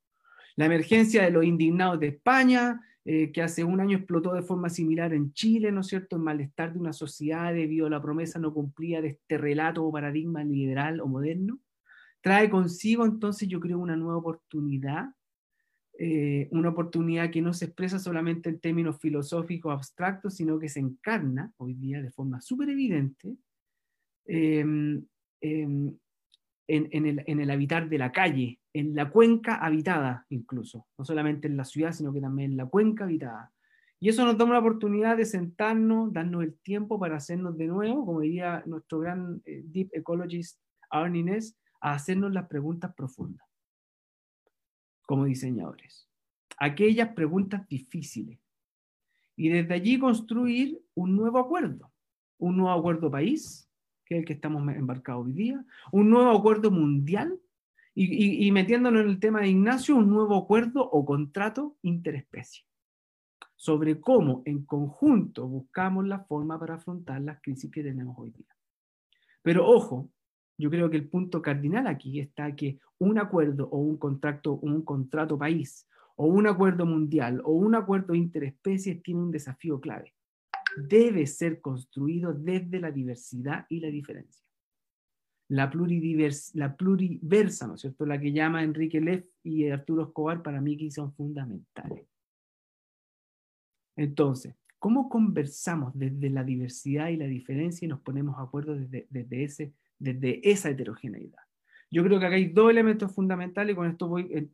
La emergencia de los indignados de España, eh, que hace un año explotó de forma similar en Chile, ¿no es cierto?, el malestar de una sociedad debido a la promesa no cumplida de este relato o paradigma liberal o moderno, trae consigo entonces yo creo una nueva oportunidad, eh, una oportunidad que no se expresa solamente en términos filosóficos abstractos, sino que se encarna hoy día de forma súper evidente em, em, en, el, en el habitar de la calle, en la cuenca habitada incluso, no solamente en la ciudad, sino que también en la cuenca habitada. Y eso nos da una oportunidad de sentarnos, darnos el tiempo para hacernos de nuevo, como diría nuestro gran eh, deep ecologist Arne Ness, a hacernos las preguntas profundas como diseñadores. Aquellas preguntas difíciles. Y desde allí construir un nuevo acuerdo, un nuevo acuerdo país, que es el que estamos embarcados hoy día, un nuevo acuerdo mundial y, metiéndonos en el tema de Ignacio, un nuevo acuerdo o contrato interespecie sobre cómo en conjunto buscamos la forma para afrontar las crisis que tenemos hoy día. Pero ojo, yo creo que el punto cardinal aquí está que un acuerdo o un contrato, un contrato país, o un acuerdo mundial, o un acuerdo interespecies tiene un desafío clave. Debe ser construido desde la diversidad y la diferencia la, la pluriversa, ¿no es cierto? La que llama Enrique Leff y Arturo Escobar, para mí que son fundamentales. Entonces, ¿cómo conversamos desde la diversidad y la diferencia y nos ponemos de acuerdo desde, desde, ese, desde esa heterogeneidad? Yo creo que acá hay dos elementos fundamentales y con esto voy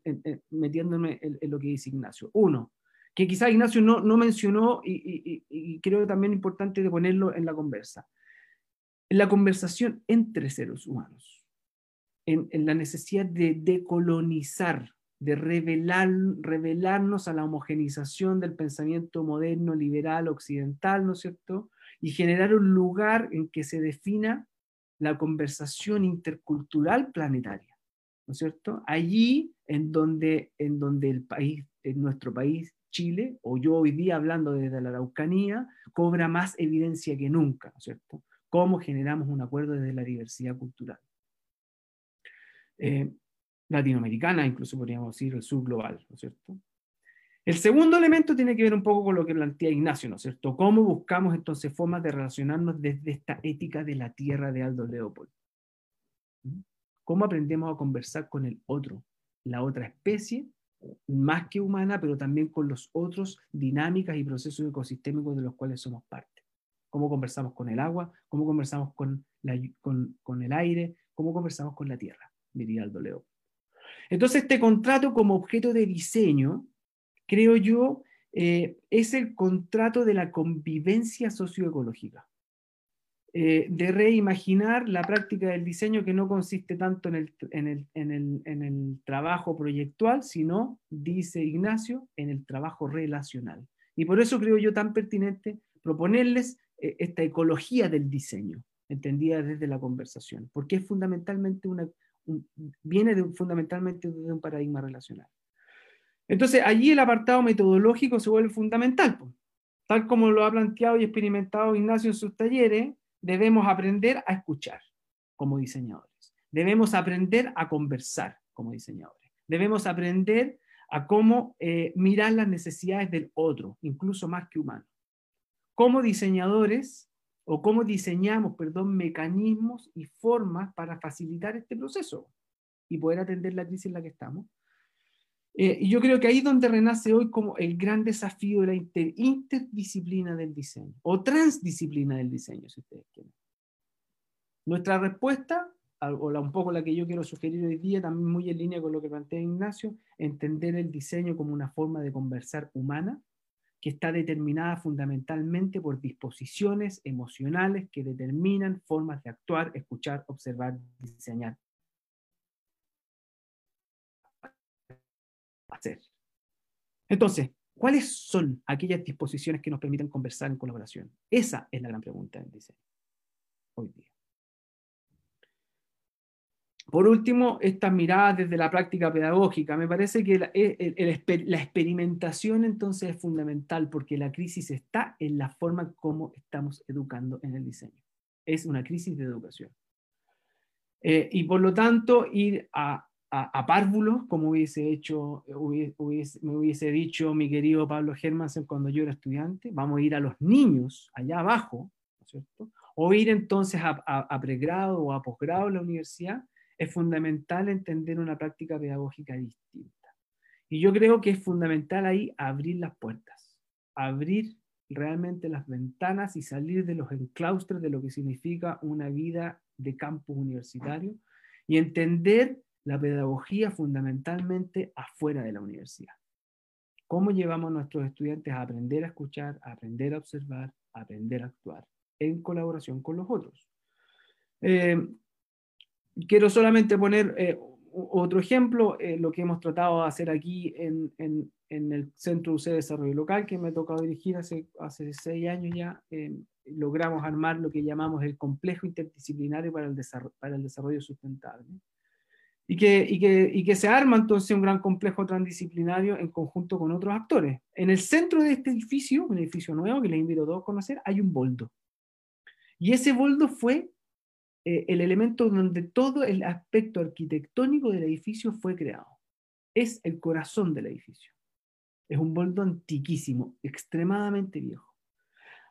metiéndome en, lo que dice Ignacio. Uno, que quizás Ignacio no, no mencionó y, y, creo también importante de ponerlo en la conversa. En la conversación entre seres humanos, en, en la necesidad de decolonizar, de revelar, revelarnos a la homogenización del pensamiento moderno, liberal, occidental, ¿no es cierto? Y generar un lugar en que se defina la conversación intercultural planetaria, ¿no es cierto? Allí en donde, en donde el país, en nuestro país, Chile, o yo hoy día hablando desde la Araucanía, cobra más evidencia que nunca, ¿no es cierto? Cómo generamos un acuerdo desde la diversidad cultural. Eh, latinoamericana, incluso podríamos decir el subglobal, ¿no es cierto? El segundo elemento tiene que ver un poco con lo que plantea Ignacio, ¿no es cierto? ¿Cómo buscamos entonces formas de relacionarnos desde esta ética de la tierra de Aldo Leopold? ¿Mm? ¿Cómo aprendemos a conversar con el otro, la otra especie, más que humana, pero también con los otros dinámicas y procesos ecosistémicos de los cuales somos parte? ¿Cómo conversamos con el agua? ¿Cómo conversamos con, con, el aire? ¿Cómo conversamos con la tierra? Diría Aldo Leopold. Entonces, este contrato como objeto de diseño creo yo, eh, es el contrato de la convivencia socioecológica. Eh, de reimaginar la práctica del diseño que no consiste tanto en el, en el, trabajo proyectual, sino, dice Ignacio, en el trabajo relacional. Y por eso creo yo tan pertinente proponerles esta ecología del diseño, entendida desde la conversación, porque es fundamentalmente una, viene fundamentalmente de un paradigma relacional. Entonces, allí el apartado metodológico se vuelve fundamental. Tal como lo ha planteado y experimentado Ignacio en sus talleres, debemos aprender a escuchar como diseñadores. Debemos aprender a conversar como diseñadores. Debemos aprender a cómo eh, mirar las necesidades del otro, incluso más que humano. Como diseñadores, o cómo diseñamos, perdón, mecanismos y formas para facilitar este proceso y poder atender la crisis en la que estamos, eh, y yo creo que ahí es donde renace hoy como el gran desafío de la interdisciplina del diseño, o transdisciplina del diseño, si ustedes quieren. Nuestra respuesta, o un poco la que yo quiero sugerir hoy día, también muy en línea con lo que plantea Ignacio, entender el diseño como una forma de conversar humana, que está determinada fundamentalmente por disposiciones emocionales que determinan formas de actuar, escuchar, observar, diseñar hacer. Entonces, ¿cuáles son aquellas disposiciones que nos permiten conversar en colaboración? Esa es la gran pregunta del diseño hoy día. Por último, esta mirada desde la práctica pedagógica. Me parece que la, la, experimentación entonces es fundamental porque la crisis está en la forma como estamos educando en el diseño. Es una crisis de educación. Eh, y por lo tanto, ir a a, párvulos, como hubiese hecho, hubiese, me hubiese dicho mi querido Pablo Germansen cuando yo era estudiante, vamos a ir a los niños allá abajo, ¿no es cierto? O ir entonces a, a, pregrado o a posgrado en la universidad, es fundamental entender una práctica pedagógica distinta. Y yo creo que es fundamental ahí abrir las puertas, abrir realmente las ventanas y salir de los enclaustres de lo que significa una vida de campus universitario y entender la pedagogía fundamentalmente afuera de la universidad. ¿Cómo llevamos a nuestros estudiantes a aprender a escuchar, a aprender a observar, a aprender a actuar en colaboración con los otros? Eh, quiero solamente poner eh, otro ejemplo, eh, lo que hemos tratado de hacer aquí en, el Centro UC de Desarrollo Local, que me ha tocado dirigir hace, hace seis años ya. logramos armar lo que llamamos el complejo interdisciplinario para el, para el desarrollo sustentable y que, y, que, y que, se arma entonces un gran complejo transdisciplinario en conjunto con otros actores. En el centro de este edificio, un edificio nuevo que les invito a todos a conocer, hay un boldo. Y ese boldo fue eh, el elemento donde todo el aspecto arquitectónico del edificio fue creado. Es el corazón del edificio. Es un boldo antiquísimo, extremadamente viejo.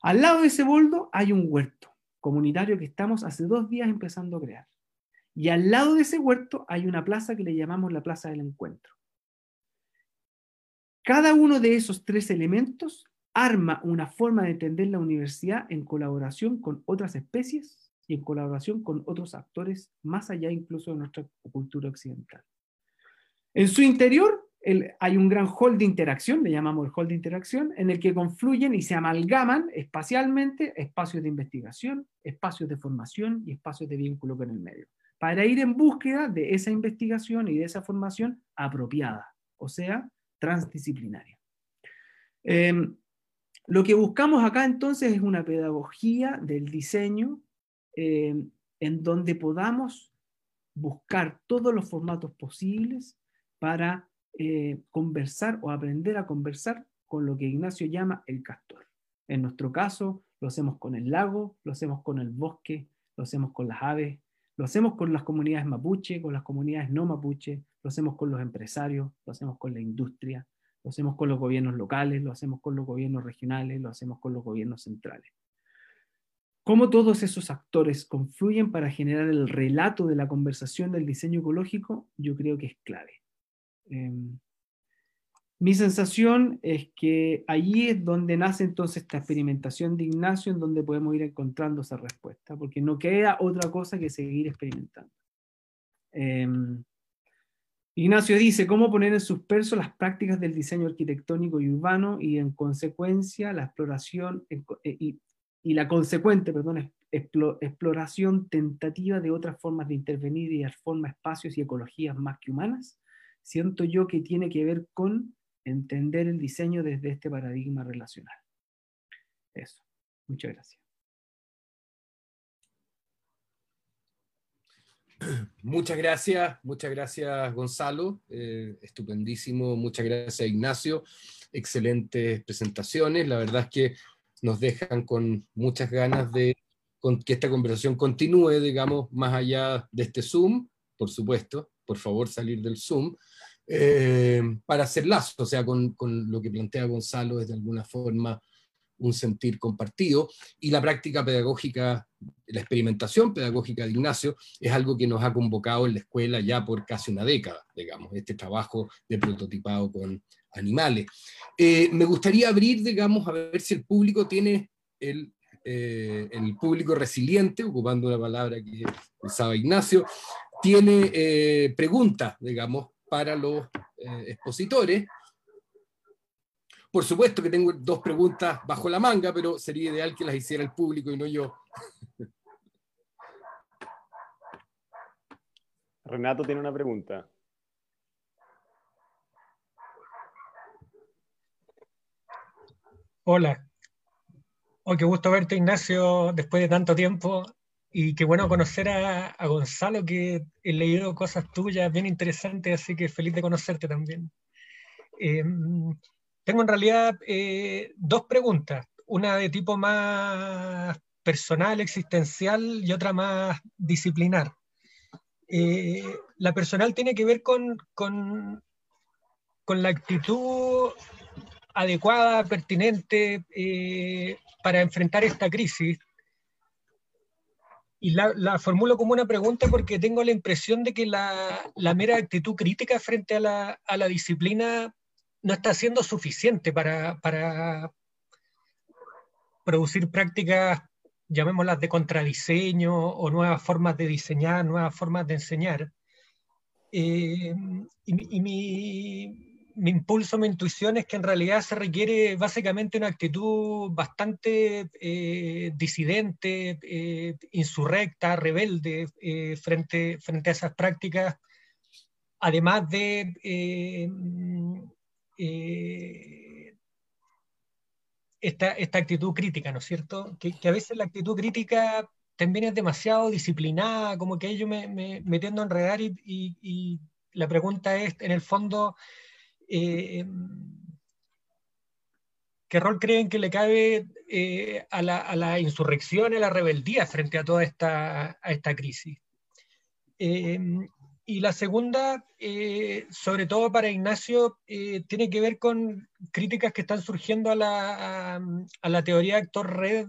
Al lado de ese boldo hay un huerto comunitario que estamos hace dos días empezando a crear. Y al lado de ese huerto hay una plaza que le llamamos la Plaza del Encuentro. Cada uno de esos tres elementos arma una forma de entender la universidad en colaboración con otras especies y en colaboración con otros actores más allá incluso de nuestra cultura occidental. En su interior hay un gran hall de interacción, le llamamos el hall de interacción, en el que confluyen y se amalgaman espacialmente espacios de investigación, espacios de formación y espacios de vínculo con el medio, para ir en búsqueda de esa investigación y de esa formación apropiada, o sea, transdisciplinaria. Em, lo que buscamos acá entonces es una pedagogía del diseño em, en donde podamos buscar todos los formatos posibles para eh, conversar o aprender a conversar con lo que Ignacio llama el castor. En nuestro caso, lo hacemos con el lago, lo hacemos con el bosque, lo hacemos con las aves, lo hacemos con las comunidades mapuche, con las comunidades no mapuche, lo hacemos con los empresarios, lo hacemos con la industria, lo hacemos con los gobiernos locales, lo hacemos con los gobiernos regionales, lo hacemos con los gobiernos centrales. Cómo todos esos actores confluyen para generar el relato de la conversación del diseño ecológico, yo creo que es clave. Em, mi sensación es que allí es donde nace entonces esta experimentación de Ignacio, en donde podemos ir encontrando esa respuesta, porque no queda otra cosa que seguir experimentando. Em, Ignacio dice, ¿cómo poner en suspenso las prácticas del diseño arquitectónico y urbano y en consecuencia la exploración eh, y, y, la consecuente, perdón, exploración tentativa de otras formas de intervenir y dar forma espacios y ecologías más que humanas? siento yo que tiene que ver con entender el diseño desde este paradigma relacional. Eso. Muchas gracias. Muchas gracias, muchas gracias Gonzalo, eh, estupendísimo, muchas gracias Ignacio, excelentes presentaciones, la verdad es que nos dejan con muchas ganas de que esta conversación continúe, digamos, más allá de este Zoom, por supuesto, por favor salir del Zoom, eh, para hacer lazo, o sea, con, con, lo que plantea Gonzalo es de alguna forma un sentir compartido, y la práctica pedagógica, la experimentación pedagógica de Ignacio es algo que nos ha convocado en la escuela ya por casi una década, digamos, este trabajo de prototipado con animales. Eh, me gustaría abrir, digamos, a ver si el público tiene el, eh, el público resiliente, ocupando una palabra que usaba Ignacio, tiene preguntas, digamos, para los eh, expositores. Por supuesto que tengo dos preguntas bajo la manga, pero sería ideal que las hiciera el público y no yo. Renato tiene una pregunta. Hola. Oh, qué gusto verte, Ignacio, después de tanto tiempo. Y qué bueno conocer a, Gonzalo, que he leído cosas tuyas bien interesantes, así que feliz de conocerte también. Eh, tengo en realidad eh, dos preguntas, una de tipo más personal, existencial y otra más disciplinar. Eh, la personal tiene que ver con, con, con la actitud adecuada, pertinente para enfrentar esta crisis y la, formulo como una pregunta porque tengo la impresión de que la, mera actitud crítica frente a la, disciplina no está siendo suficiente para, producir prácticas, llamémoslas de contradiseño o nuevas formas de diseñar, nuevas formas de enseñar. Eh, y, mi, mi impulso, mi intuición es que en realidad se requiere básicamente una actitud bastante eh, disidente, eh, insurrecta, rebelde frente, frente a esas prácticas, además de esta, esta, actitud crítica, ¿no es cierto? Que, a veces la actitud crítica también es demasiado disciplinada, como que ello me, me, me tiendo a enredar y, y la pregunta es, en el fondo, eh, ¿qué rol creen que le cabe eh, a, la, a, la, insurrección, a la rebeldía frente a toda esta, a esta crisis? Eh, y la segunda, sobre todo para Ignacio, tiene que ver con críticas que están surgiendo a la, a la teoría de actor red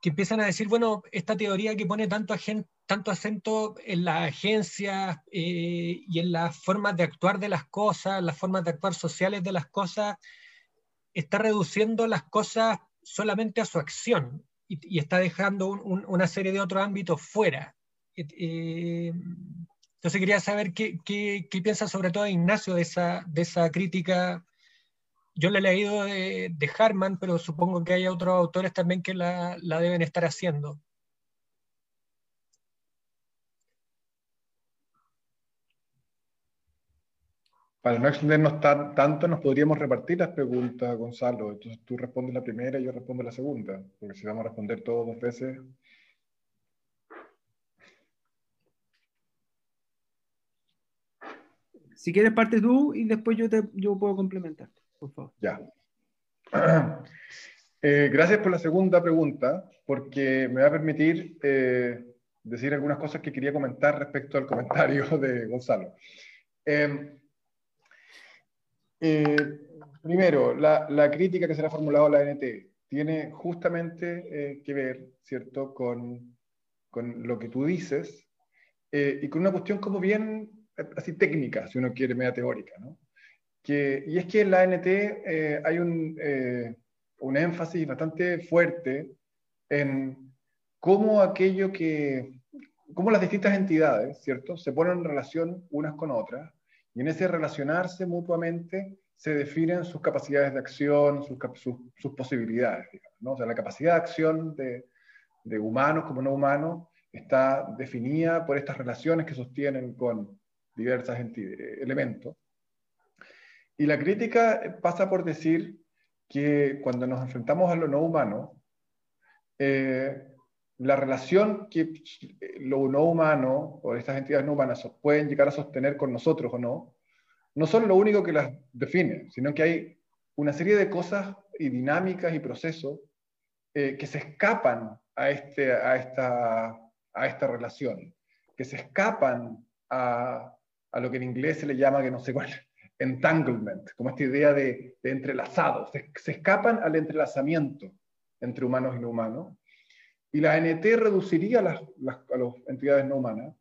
que empiezan a decir, bueno, esta teoría que pone tanto, tanto acento en las agencias eh, y en las formas de actuar de las cosas, las formas de actuar sociales de las cosas, está reduciendo las cosas solamente a su acción y, está dejando una serie de otros ámbitos fuera. Eh, entonces quería saber qué, qué, piensa sobre todo Ignacio de esa, de esa crítica. Yo la he leído de, de Harman, pero supongo que hay otros autores también que la, la deben estar haciendo. Para no extendernos tanto, nos podríamos repartir las preguntas, Gonzalo. Entonces tú respondes la primera y yo respondo la segunda, porque si vamos a responder todos dos veces... Si quieres parte tú y después yo, te, yo puedo complementar, por favor. Ya. Eh, gracias por la segunda pregunta, porque me va a permitir eh, decir algunas cosas que quería comentar respecto al comentario de Gonzalo. Eh, eh, primero, la, crítica que se le ha formulado a la NT tiene justamente que ver, ¿cierto?, con, con, lo que tú dices y con una cuestión como bien así técnica, si uno quiere, media teórica, ¿no? Que, y es que en la NT hay un, un énfasis bastante fuerte en cómo aquello que, cómo las distintas entidades, ¿cierto?, se ponen en relación unas con otras y en ese relacionarse mutuamente se definen sus capacidades de acción, sus, sus, posibilidades. ¿no? O sea, la capacidad de acción de, de, humanos como no humanos está definida por estas relaciones que sostienen con diversos elementos. Y la crítica pasa por decir que cuando nos enfrentamos a lo no humano, eh, la relación que lo no humano o estas entidades no humanas pueden llegar a sostener con nosotros o no, no son lo único que las define, sino que hay una serie de cosas y dinámicas y procesos eh, que se escapan a, este, a, esta, a esta relación, que se escapan a, a, lo que en inglés se le llama, que no sé cuál, entanglement, como esta idea de, de entrelazado, se, escapan al entrelazamiento entre humanos y no humanos, y la NT reduciría las, las, a las entidades no humanas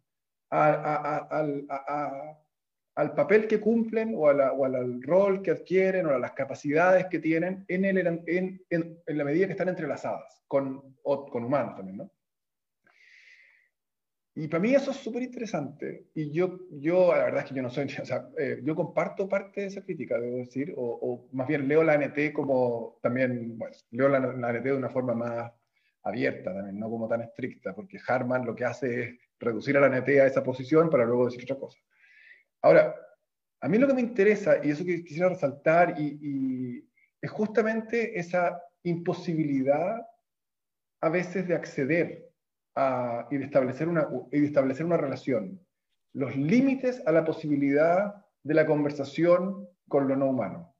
al papel que cumplen o, al rol que adquieren o a las capacidades que tienen en, el, en, en, la medida que están entrelazadas con, con humanos también, ¿no? Y para mí eso es súper interesante. Y yo, yo, la verdad es que yo no soy, o sea, eh, yo comparto parte de esa crítica, debo decir, o, más bien leo la NT como también, leo la, NT de una forma más abierta también, no como tan estricta, porque Harman lo que hace es reducir a la NT a esa posición para luego decir otra cosa. Ahora, a mí lo que me interesa, y eso que quisiera resaltar, y, es justamente esa imposibilidad a veces de acceder a, y, de establecer una, y de establecer una relación, los límites a la posibilidad de la conversación con lo no humano.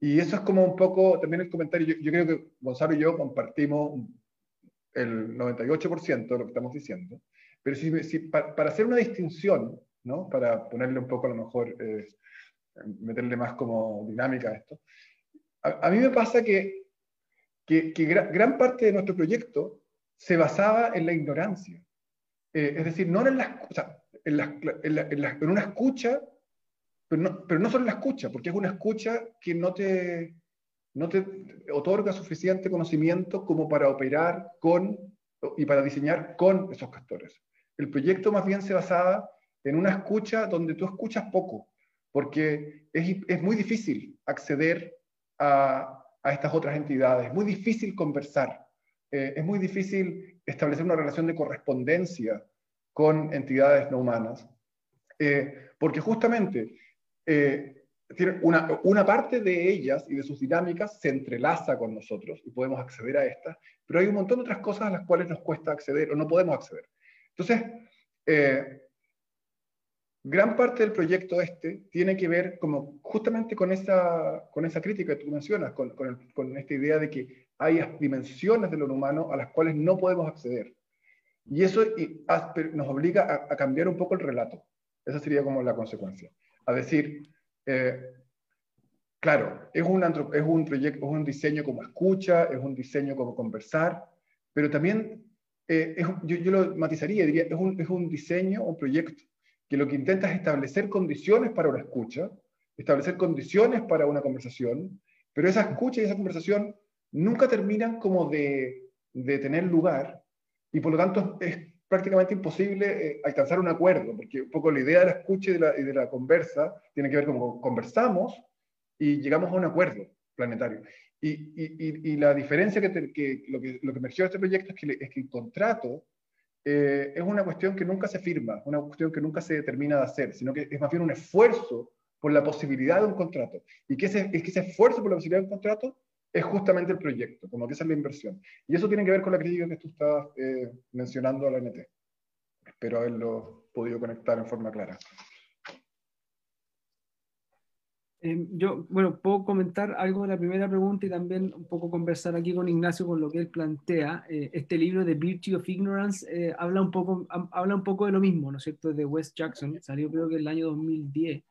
Y eso es como un poco también el comentario, yo, creo que Gonzalo y yo compartimos el 98% de lo que estamos diciendo, pero si, para hacer una distinción ¿no? Para ponerle un poco a lo mejor, eh, meterle más como dinámica a esto. A, mí me pasa que, que, gran, parte de nuestro proyecto se basaba en la ignorancia. Eh, es decir, no en, la, en, una escucha, pero no, solo en la escucha, porque es una escucha que no te, otorga suficiente conocimiento como para operar con y para diseñar con esos castores. El proyecto más bien se basaba en una escucha donde tú escuchas poco, porque es, es muy difícil acceder a, a, estas otras entidades, es muy difícil conversar, eh, es muy difícil establecer una relación de correspondencia con entidades no humanas, eh, porque justamente eh, una, una, parte de ellas y de sus dinámicas se entrelaza con nosotros y podemos acceder a estas, pero hay un montón de otras cosas a las cuales nos cuesta acceder o no podemos acceder. Entonces, gran parte del proyecto este tiene que ver como justamente con esa, con esa crítica que tú mencionas, con, con, esta idea de que hay dimensiones de lo humano a las cuales no podemos acceder. Y eso nos obliga a, cambiar un poco el relato. Esa sería como la consecuencia. A decir, eh, claro, es un, es un proyecto, es un diseño como escucha, es un diseño como conversar, pero también eh, yo, lo matizaría, diría, es un, es un diseño, un proyecto que lo que intenta es establecer condiciones para una escucha, establecer condiciones para una conversación Pero esa escucha y esa conversación nunca terminan como de, de tener lugar y por lo tanto es prácticamente imposible eh, alcanzar un acuerdo, porque un poco la idea de la escucha y de la, de la conversa tiene que ver con conversamos y llegamos a un acuerdo planetario. Y, y, y la diferencia que, que, lo que lo que emergió de este proyecto es que, es que el contrato eh, es una cuestión que nunca se firma, una cuestión que nunca se determina de hacer, sino que es más bien un esfuerzo por la posibilidad de un contrato. Y que ese, es que ese esfuerzo por la posibilidad de un contrato es justamente el proyecto, como que esa es la inversión. Y eso tiene que ver con la crítica que tú estabas eh, mencionando a la NT. Espero haberlo podido conectar en forma clara. Eh, yo, bueno, puedo comentar algo de la primera pregunta y también un poco conversar aquí con Ignacio con lo que él plantea. Eh, este libro de Virtue of Ignorance habla, un poco, habla un poco de lo mismo, ¿no es cierto? De Wes Jackson, salió creo que el año 2010.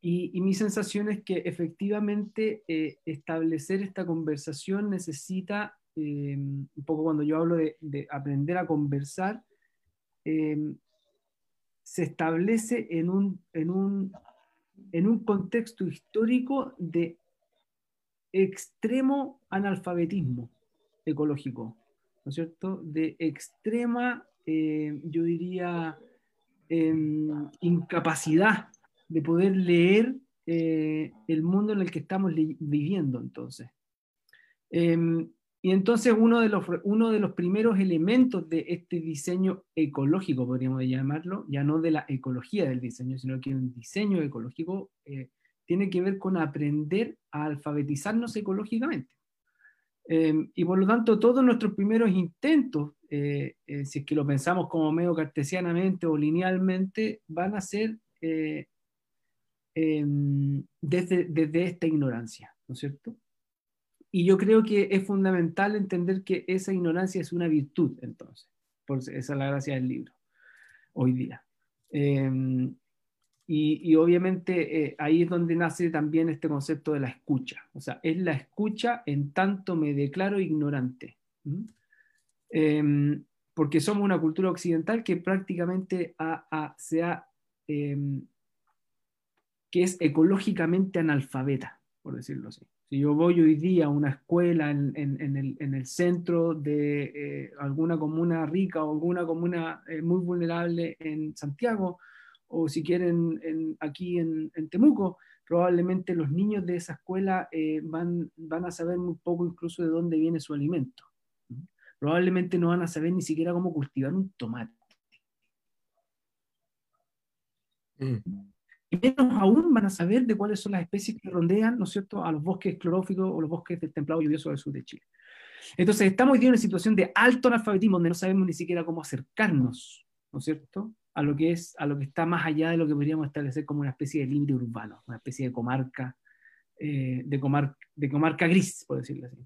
Y, mi sensación es que efectivamente eh, establecer esta conversación necesita, eh, un poco cuando yo hablo de, aprender a conversar, eh, se establece en un, en, un, en un contexto histórico de extremo analfabetismo ecológico, ¿no es cierto? De extrema, yo diría, em, incapacidad de poder leer eh, el mundo en el que estamos viviendo entonces. Em, y entonces uno de, los, uno de los primeros elementos de este diseño ecológico, podríamos llamarlo, ya no de la ecología del diseño, sino que un diseño ecológico eh, tiene que ver con aprender a alfabetizarnos ecológicamente. Em, y por lo tanto, todos nuestros primeros intentos, eh, si es que lo pensamos como medio cartesianamente o linealmente, van a ser Em, desde, desde esta ignorancia, ¿no es cierto? Y yo creo que es fundamental entender que esa ignorancia es una virtud, entonces. Por esa es la gracia del libro, hoy día. Em, y, obviamente eh, ahí es donde nace también este concepto de la escucha. O sea, es la escucha en tanto me declaro ignorante. Em, porque somos una cultura occidental que prácticamente ha, se ha que es ecológicamente analfabeta, por decirlo así. Si yo voy hoy día a una escuela en, el, centro de eh, alguna comuna rica o alguna comuna eh, muy vulnerable en Santiago, o si quieren aquí en, Temuco, probablemente los niños de esa escuela eh, van, van a saber muy poco incluso de dónde viene su alimento. Probablemente no van a saber ni siquiera cómo cultivar un tomate. Mm y menos aún van a saber de cuáles son las especies que rondean, ¿no es cierto?, a los bosques cloróficos o los bosques del templado lluvioso del sur de Chile. Entonces, estamos hoy en una situación de alto analfabetismo donde no sabemos ni siquiera cómo acercarnos, ¿no es cierto?, a lo que es, a lo que está más allá de lo que podríamos establecer como una especie de libre urbano, una especie de comarca, eh, de, de comarca gris, por decirlo así.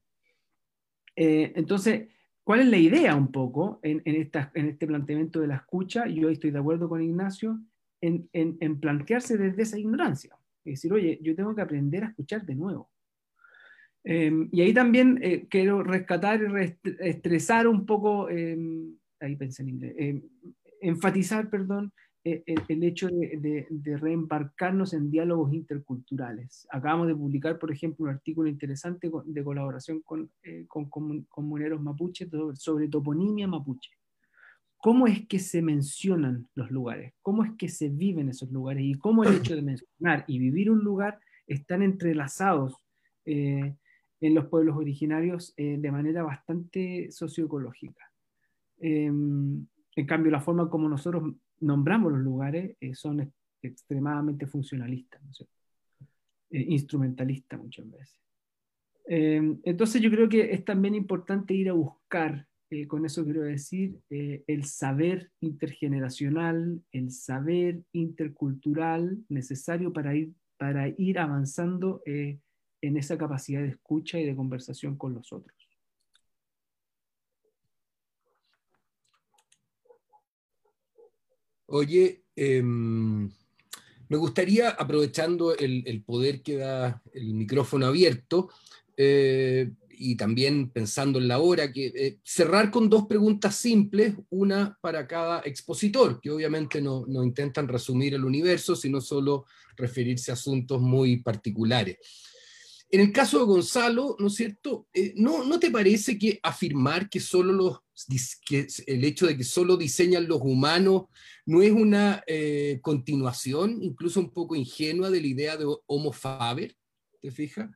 Eh, entonces, ¿cuál es la idea un poco en, en, esta, en este planteamiento de la escucha? Yo estoy de acuerdo con Ignacio, en, plantearse desde esa ignorancia. Es decir, oye, yo tengo que aprender a escuchar de nuevo. Em, y ahí también eh, quiero rescatar y estresar un poco, em, ahí pensé en inglés, em, enfatizar, perdón, e, e, el, hecho de, reembarcarnos en diálogos interculturales. Acabamos de publicar, por ejemplo, un artículo interesante de colaboración con, eh, con, comuneros mapuches sobre toponimia mapuche cómo es que se mencionan los lugares, cómo es que se viven esos lugares y cómo el hecho de mencionar y vivir un lugar están entrelazados eh, en los pueblos originarios eh, de manera bastante socioecológica. Em, en cambio, la forma como nosotros nombramos los lugares eh, son extremadamente funcionalistas, ¿no instrumentalistas muchas veces. Em, entonces yo creo que es también importante ir a buscar eh, con eso quiero decir eh, el saber intergeneracional, el saber intercultural necesario para ir, para ir avanzando eh, en esa capacidad de escucha y de conversación con los otros. Oye, em, me gustaría, aprovechando el, el, poder que da el micrófono abierto, y también pensando en la hora, que eh, cerrar con dos preguntas simples, una para cada expositor, que obviamente no, intentan resumir el universo, sino solo referirse a asuntos muy particulares. En el caso de Gonzalo, ¿no es cierto? Eh, ¿no, ¿No te parece que afirmar que solo los, que el hecho de que solo diseñan los humanos no es una eh, continuación, incluso un poco ingenua, de la idea de Homo Faber? ¿Te fijas?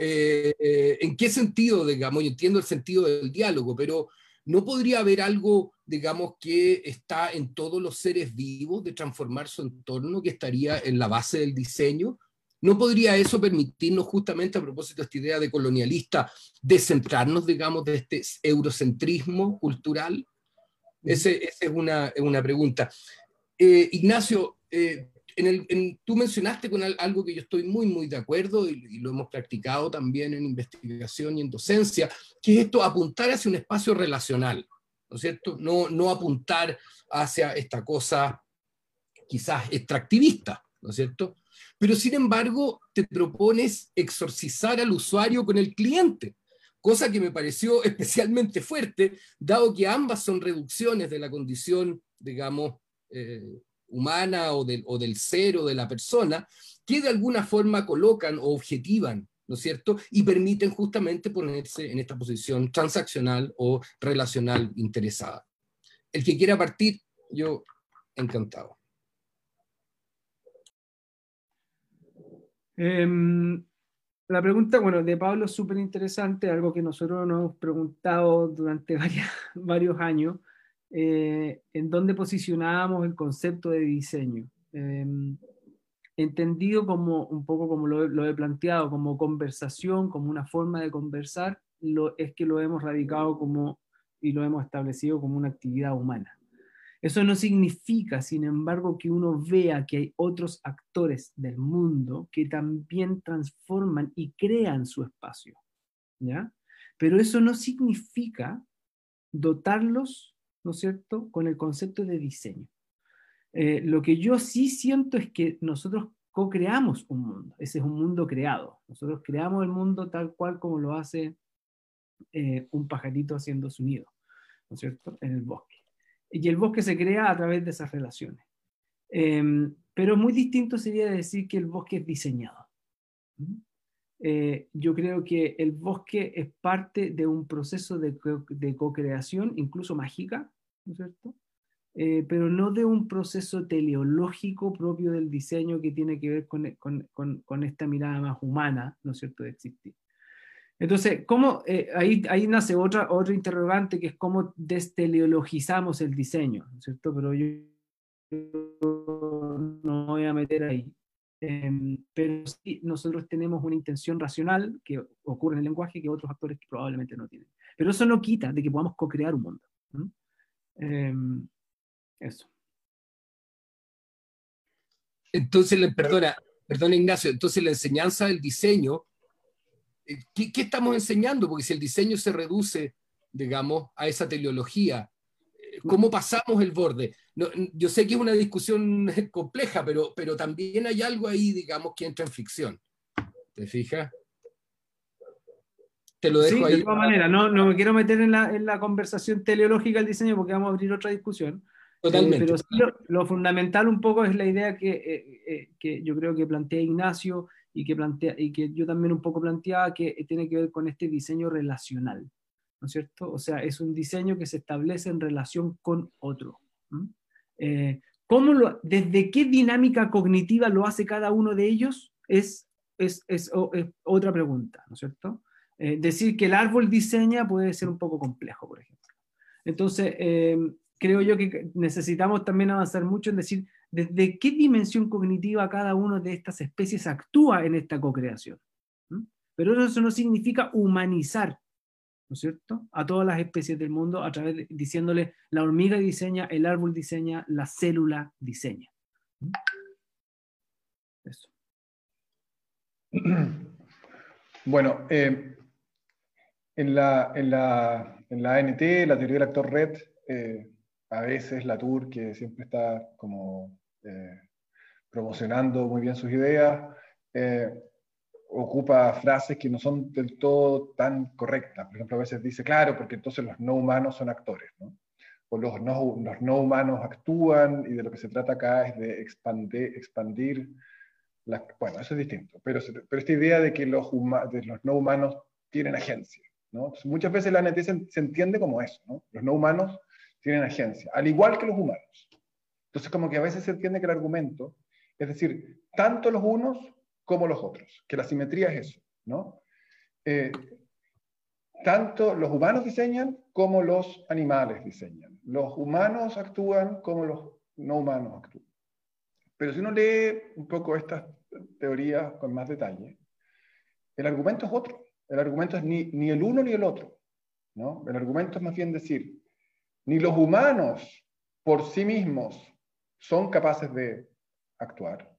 Eh, eh, ¿En qué sentido, digamos? Yo entiendo el sentido del diálogo, pero ¿no podría haber algo, digamos, que está en todos los seres vivos de transformar su entorno, que estaría en la base del diseño? ¿No podría eso permitirnos justamente, a propósito de esta idea de colonialista, descentrarnos, digamos, de este eurocentrismo cultural? Esa es una, una pregunta. Eh, Ignacio, tú mencionaste con algo que yo estoy muy, muy de acuerdo y, lo hemos practicado también en investigación y en docencia, que es esto, apuntar hacia un espacio relacional, ¿no es cierto? No, no apuntar hacia esta cosa quizás extractivista, ¿no es cierto? Pero sin embargo, te propones exorcizar al usuario con el cliente, cosa que me pareció especialmente fuerte, dado que ambas son reducciones de la condición, digamos, eh, humana o del, o del ser o de la persona, que de alguna forma colocan o objetivan, ¿no es cierto? Y permiten justamente ponerse en esta posición transaccional o relacional interesada. El que quiera partir, yo encantado. Em, la pregunta, bueno, de Pablo es súper interesante, algo que nosotros nos hemos preguntado durante varios años, eh, en dónde posicionábamos el concepto de diseño. Em, entendido como un poco como lo, he planteado, como conversación, como una forma de conversar, lo, es que lo hemos radicado como y lo hemos establecido como una actividad humana. Eso no significa, sin embargo, que uno vea que hay otros actores del mundo que también transforman y crean su espacio. ¿ya? Pero eso no significa dotarlos ¿no es cierto?, con el concepto de diseño. Eh, lo que yo sí siento es que nosotros co-creamos un mundo, ese es un mundo creado. Nosotros creamos el mundo tal cual como lo hace eh, un pajarito haciendo su nido, ¿no es cierto?, en el bosque. Y el bosque se crea a través de esas relaciones. Em, pero muy distinto sería decir que el bosque es diseñado. Eh, yo creo que el bosque es parte de un proceso de, co-creación, incluso mágica, ¿no es cierto? Eh, pero no de un proceso teleológico propio del diseño que tiene que ver con, con, con, esta mirada más humana, ¿no es cierto?, de existir. Entonces, ¿cómo, eh, ahí, ahí nace otra, otro interrogante que es cómo desteleologizamos el diseño, ¿no es cierto? Pero yo no voy a meter ahí. Em, pero sí, nosotros tenemos una intención racional que ocurre en el lenguaje que otros actores probablemente no tienen. Pero eso no quita de que podamos co-crear un mundo. Em, eso. Entonces, perdona, perdona Ignacio, entonces la enseñanza del diseño, eh, ¿qué, ¿qué, estamos enseñando? Porque si el diseño se reduce, digamos, a esa teleología, ¿Cómo pasamos el borde? yo sé que es una discusión compleja, pero, pero también hay algo ahí, digamos, que entra en fricción. ¿Te fijas? Te lo dejo ahí. De todas maneras, no, no me quiero meter en la, en la, conversación teleológica del diseño porque vamos a abrir otra discusión. Totalmente. pero sí, lo, fundamental un poco es la idea que, eh, eh, que yo creo que plantea Ignacio y que, plantea, y que yo también un poco planteaba que tiene que ver con este diseño relacional. ¿No es cierto? O sea, es un diseño que se establece en relación con otro. Eh, ¿cómo lo, ¿Desde qué dinámica cognitiva lo hace cada uno de ellos? Es, es, es, otra pregunta, ¿no es cierto? Eh, decir que el árbol diseña puede ser un poco complejo, por ejemplo. Entonces, eh, creo yo que necesitamos también avanzar mucho en decir desde qué dimensión cognitiva cada una de estas especies actúa en esta co-creación. Pero eso no significa humanizar ¿no es cierto? A todas las especies del mundo a través de, diciéndole la hormiga diseña, el árbol diseña, la célula diseña. ¿Mm? Eso. Bueno, eh, en, la, en, la, en, la, ANT, la teoría del actor red, eh, a veces la tour que siempre está como eh, promocionando muy bien sus ideas, ocupa frases que no son del todo tan correctas. Por ejemplo, a veces dice, claro, porque entonces los no humanos son actores, ¿no? O los no, los no humanos actúan y de lo que se trata acá es de expandir, expandir bueno, eso es distinto, pero, pero esta idea de que los, de los no humanos tienen agencia, ¿no? muchas veces la NT se, se, entiende como eso, ¿no? Los no humanos tienen agencia, al igual que los humanos. Entonces, como que a veces se entiende que el argumento, es decir, tanto los unos como los otros, que la simetría es eso, ¿no? Eh, tanto los humanos diseñan como los animales diseñan. Los humanos actúan como los no humanos actúan. Pero si uno lee un poco estas teorías con más detalle, el argumento es otro. El argumento es ni, ni el uno ni el otro. ¿no? El argumento es más bien decir, ni los humanos por sí mismos son capaces de actuar.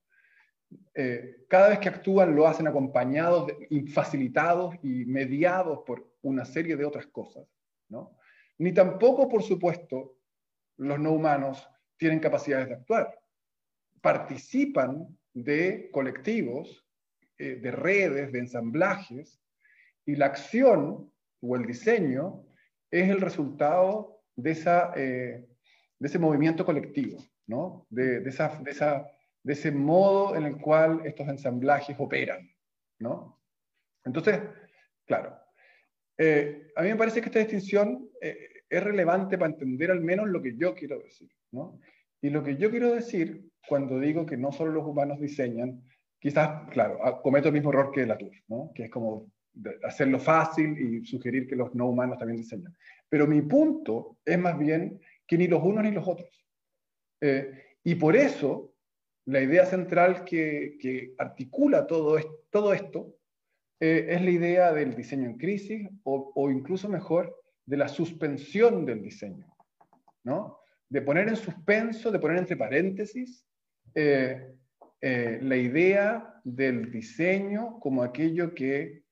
Eh, cada vez que actúan lo hacen acompañados, y facilitados y mediados por una serie de otras cosas. ¿no? Ni tampoco, por supuesto, los no humanos tienen capacidades de actuar. Participan de colectivos, eh, de redes, de ensamblajes, y la acción o el diseño es el resultado de, esa, eh, de ese movimiento colectivo, ¿no? de, esa, de, esa, de ese modo en el cual estos ensamblajes operan. ¿no? Entonces, claro, eh, a mí me parece que esta distinción es relevante para entender al menos lo que yo quiero decir. ¿no? Y lo que yo quiero decir cuando digo que no solo los humanos diseñan, quizás, claro, ah, cometo el mismo error que Latour, ¿no? que es como hacerlo fácil y sugerir que los no humanos también diseñan. Pero mi punto es más bien que ni los unos ni los otros. Eh, y por eso, la idea central que, articula todo, esto, eh, es la idea del diseño en crisis o, incluso mejor, de la suspensión del diseño. ¿no? De poner en suspenso, de poner entre paréntesis eh, eh, la idea del diseño como aquello que,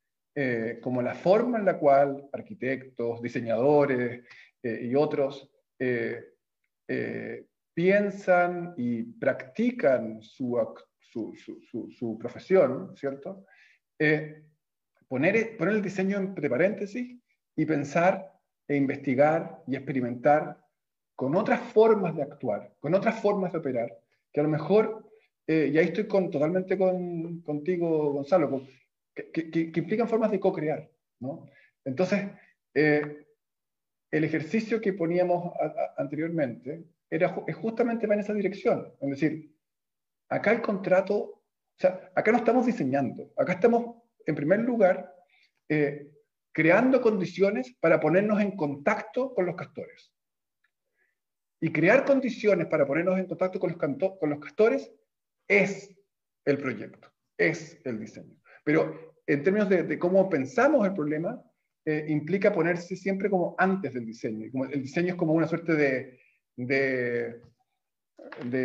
como la forma en la cual arquitectos, diseñadores y otros piensan y practican su, su, su, su profesión, ¿cierto? poner, poner el diseño entre paréntesis y pensar e investigar y experimentar con otras formas de actuar, con otras formas de operar, que a lo mejor, eh, y ahí estoy con, totalmente con, contigo, Gonzalo, que, que, implican formas de co-crear. ¿no? Entonces, eh, el ejercicio que poníamos anteriormente era justamente va en esa dirección. Es decir, acá el contrato, o sea, acá no estamos diseñando, acá estamos, en primer lugar, eh, creando condiciones para ponernos en contacto con los castores. Y crear condiciones para ponernos en contacto con los, con los castores es el proyecto, es el diseño. Pero en términos de, cómo pensamos el problema, eh, implica ponerse siempre como antes del diseño. Como el diseño es como una suerte de, de,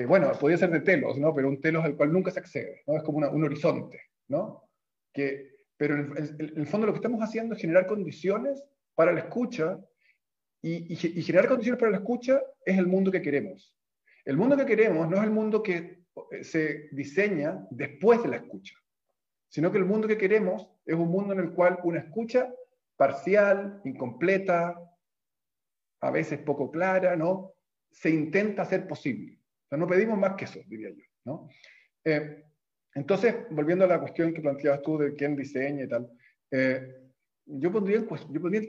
bueno, podría ser de telos, ¿no? pero un telos al cual nunca se accede, ¿no? es como un horizonte. ¿no? Que, pero en en el fondo lo que estamos haciendo es generar condiciones para la escucha y, generar condiciones para la escucha es el mundo que queremos. El mundo que queremos no es el mundo que eh, se diseña después de la escucha, sino que el mundo que queremos es un mundo en el cual una escucha parcial, incompleta, a veces poco clara, ¿no? Se intenta hacer posible. O sea, no pedimos más que eso, diría yo, ¿no? Eh, entonces, volviendo a la cuestión que planteabas tú de quién diseña y tal, eh, yo pondría, yo pondría,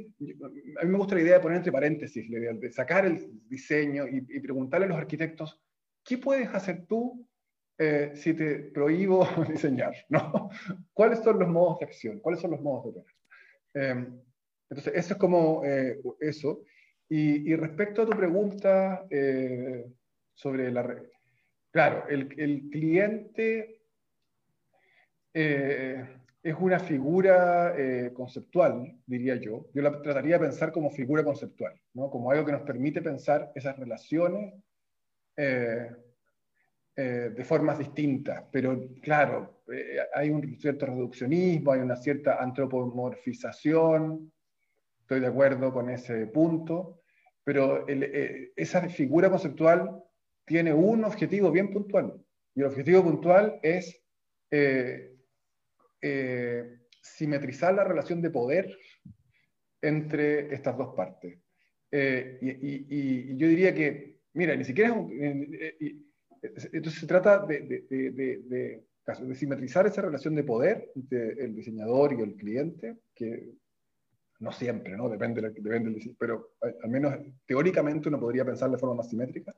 a mí me gusta la idea de poner entre paréntesis, la idea de sacar el diseño y, preguntarle a los arquitectos, ¿qué puedes hacer tú eh, si te prohíbo diseñar? ¿no? ¿Cuáles son los modos de acción? ¿Cuáles son los modos de operar? Em, entonces, eso es como eh, eso. Y, respecto a tu pregunta eh, sobre la... red, Claro, el, cliente es una figura eh, conceptual, diría yo. Yo la trataría de pensar como figura conceptual, ¿no? como algo que nos permite pensar esas relaciones eh, eh, de formas distintas. Pero claro, hay un cierto reduccionismo, hay una cierta antropomorfización, estoy de acuerdo con ese punto, pero esa figura conceptual tiene un objetivo bien puntual, y el objetivo puntual es eh, simetrizar la relación de poder entre estas dos partes. Eh, y, yo diría que, mira, ni siquiera es un, entonces se trata de, de, de, de, simetrizar esa relación de poder entre el diseñador y el cliente, que no siempre, ¿no? Depende, depende pero al menos teóricamente uno podría pensar de forma más simétrica.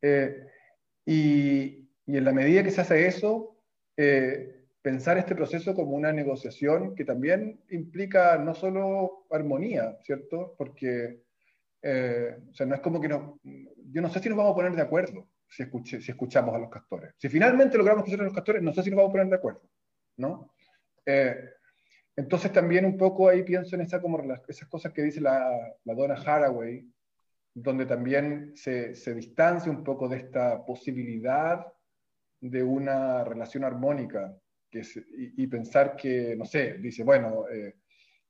Eh, y, y, en la medida que se hace eso, eh, pensar este proceso como una negociación que también implica no solo armonía, ¿cierto? Porque, eh, o sea, no es como que no, yo no sé si nos vamos a poner de acuerdo si, si escuchamos a los castores. Si finalmente logramos escuchar a los castores, no sé si nos vamos a poner de acuerdo, ¿no? Eh, entonces también un poco ahí pienso en esa, como, esas cosas que dice la, la Donna Haraway, donde también se, se distancia un poco de esta posibilidad de una relación armónica y, pensar que, no sé, dice, bueno, eh,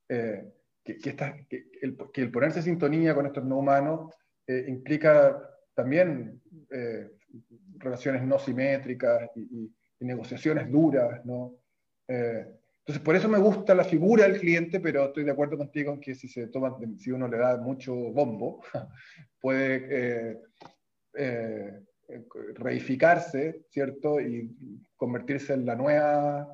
eh, que, que, el, que, el, ponerse en sintonía con estos no humanos eh, implica también relaciones no simétricas y, negociaciones duras, ¿no? Entonces, por eso me gusta la figura del cliente, pero estoy de acuerdo contigo en que si, se toma, si uno le da mucho bombo, puede reificarse, ¿cierto? Y convertirse en la nueva,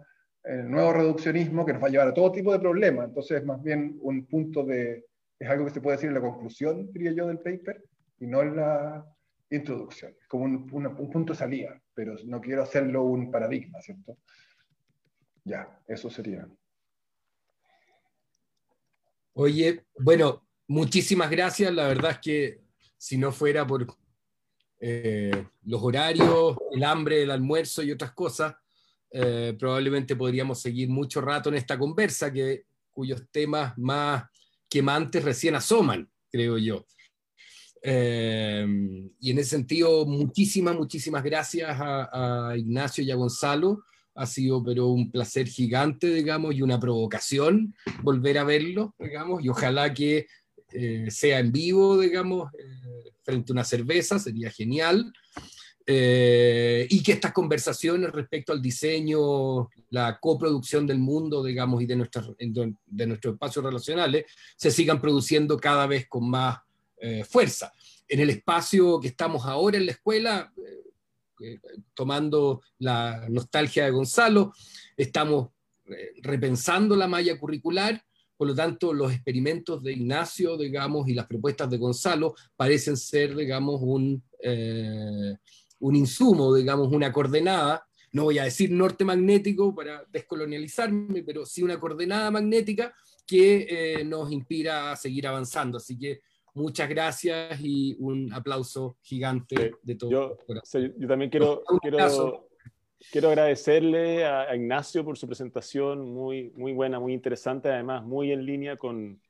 el nuevo reduccionismo que nos va a llevar a todo tipo de problemas. Entonces, más bien un punto de, es algo que se puede decir en la conclusión, diría yo, del paper, y no en la introducción. Es como un, un punto de salida, pero no quiero hacerlo un paradigma, ¿cierto? Ya, eso sería. Oye, bueno, muchísimas gracias. La verdad es que si no fuera por eh, los horarios, el hambre, el almuerzo y otras cosas, eh, probablemente podríamos seguir mucho rato en esta conversa, que, cuyos temas más quemantes recién asoman, creo yo. Eh, y en ese sentido, muchísimas, muchísimas gracias a, Ignacio y a Gonzalo. Ha sido pero un placer gigante, digamos, y una provocación volver a verlo, digamos, y ojalá que sea en vivo, digamos, frente a una cerveza, sería genial. Eh, y que estas conversaciones respecto al diseño, la coproducción del mundo, digamos, y de, nuestras, de nuestros espacios relacionales, se sigan produciendo cada vez con más eh, fuerza. En el espacio que estamos ahora en la escuela, eh, tomando la nostalgia de Gonzalo, estamos repensando la malla curricular por lo tanto, los experimentos de Ignacio, digamos, y las propuestas de Gonzalo parecen ser, digamos, un, eh, un insumo, digamos, una coordenada, no voy a decir norte magnético para descolonializarme, pero sí una coordenada magnética que eh, nos inspira a seguir avanzando. Así que muchas gracias y un aplauso gigante de todo. Yo, yo también quiero, quiero, Quiero agradecerle a, Ignacio por su presentación, muy, muy buena, muy interesante, además muy en línea con,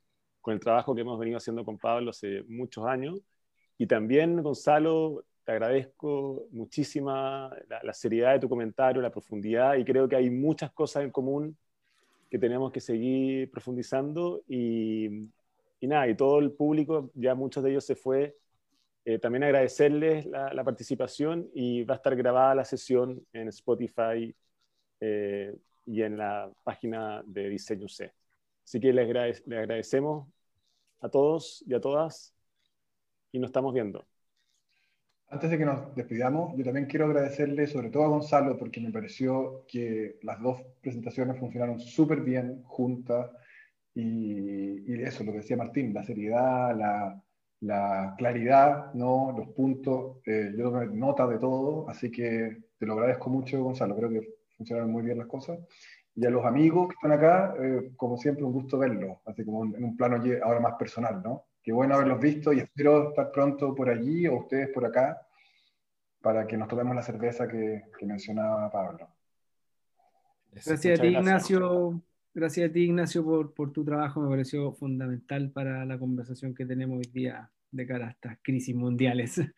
con, el trabajo que hemos venido haciendo con Pablo hace muchos años. Y también, Gonzalo, te agradezco muchísima la, seriedad de tu comentario, la profundidad, y creo que hay muchas cosas en común que tenemos que seguir profundizando. Y, y nada, y todo el público, ya muchos de ellos se fue eh, también agradecerles la, participación y va a estar grabada la sesión en Spotify eh, y en la página de Diseño C. Así que les, agradecemos a todos y a todas y nos estamos viendo. Antes de que nos despidamos, yo también quiero agradecerle sobre todo a Gonzalo porque me pareció que las dos presentaciones funcionaron súper bien juntas y, y, eso, lo que decía Martín, la seriedad, la, la claridad, ¿no? los puntos. Eh, yo tomé nota de todo, así que te lo agradezco mucho, Gonzalo. Creo que funcionaron muy bien las cosas. Y a los amigos que están acá, eh, como siempre, un gusto verlos, así como en un plano ahora más personal, ¿no? Qué bueno haberlos visto y espero estar pronto por allí o ustedes por acá para que nos tomemos la cerveza que, que mencionaba Pablo. Gracias a ti, Ignacio. Gracias a ti, Ignacio, por, por, tu trabajo. Me pareció fundamental para la conversación que tenemos hoy día de cara a estas crisis mundiales.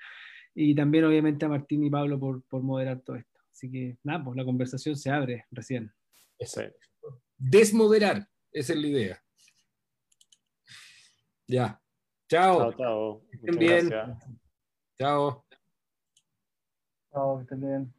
Y también, obviamente, a Martín y Pablo por, por moderar todo esto. Así que, nada, pues la conversación se abre recién. Desmoderar, esa es la idea. Ya. Chao. Chao, chao. Estén bien. Chao. Chao, estén bien.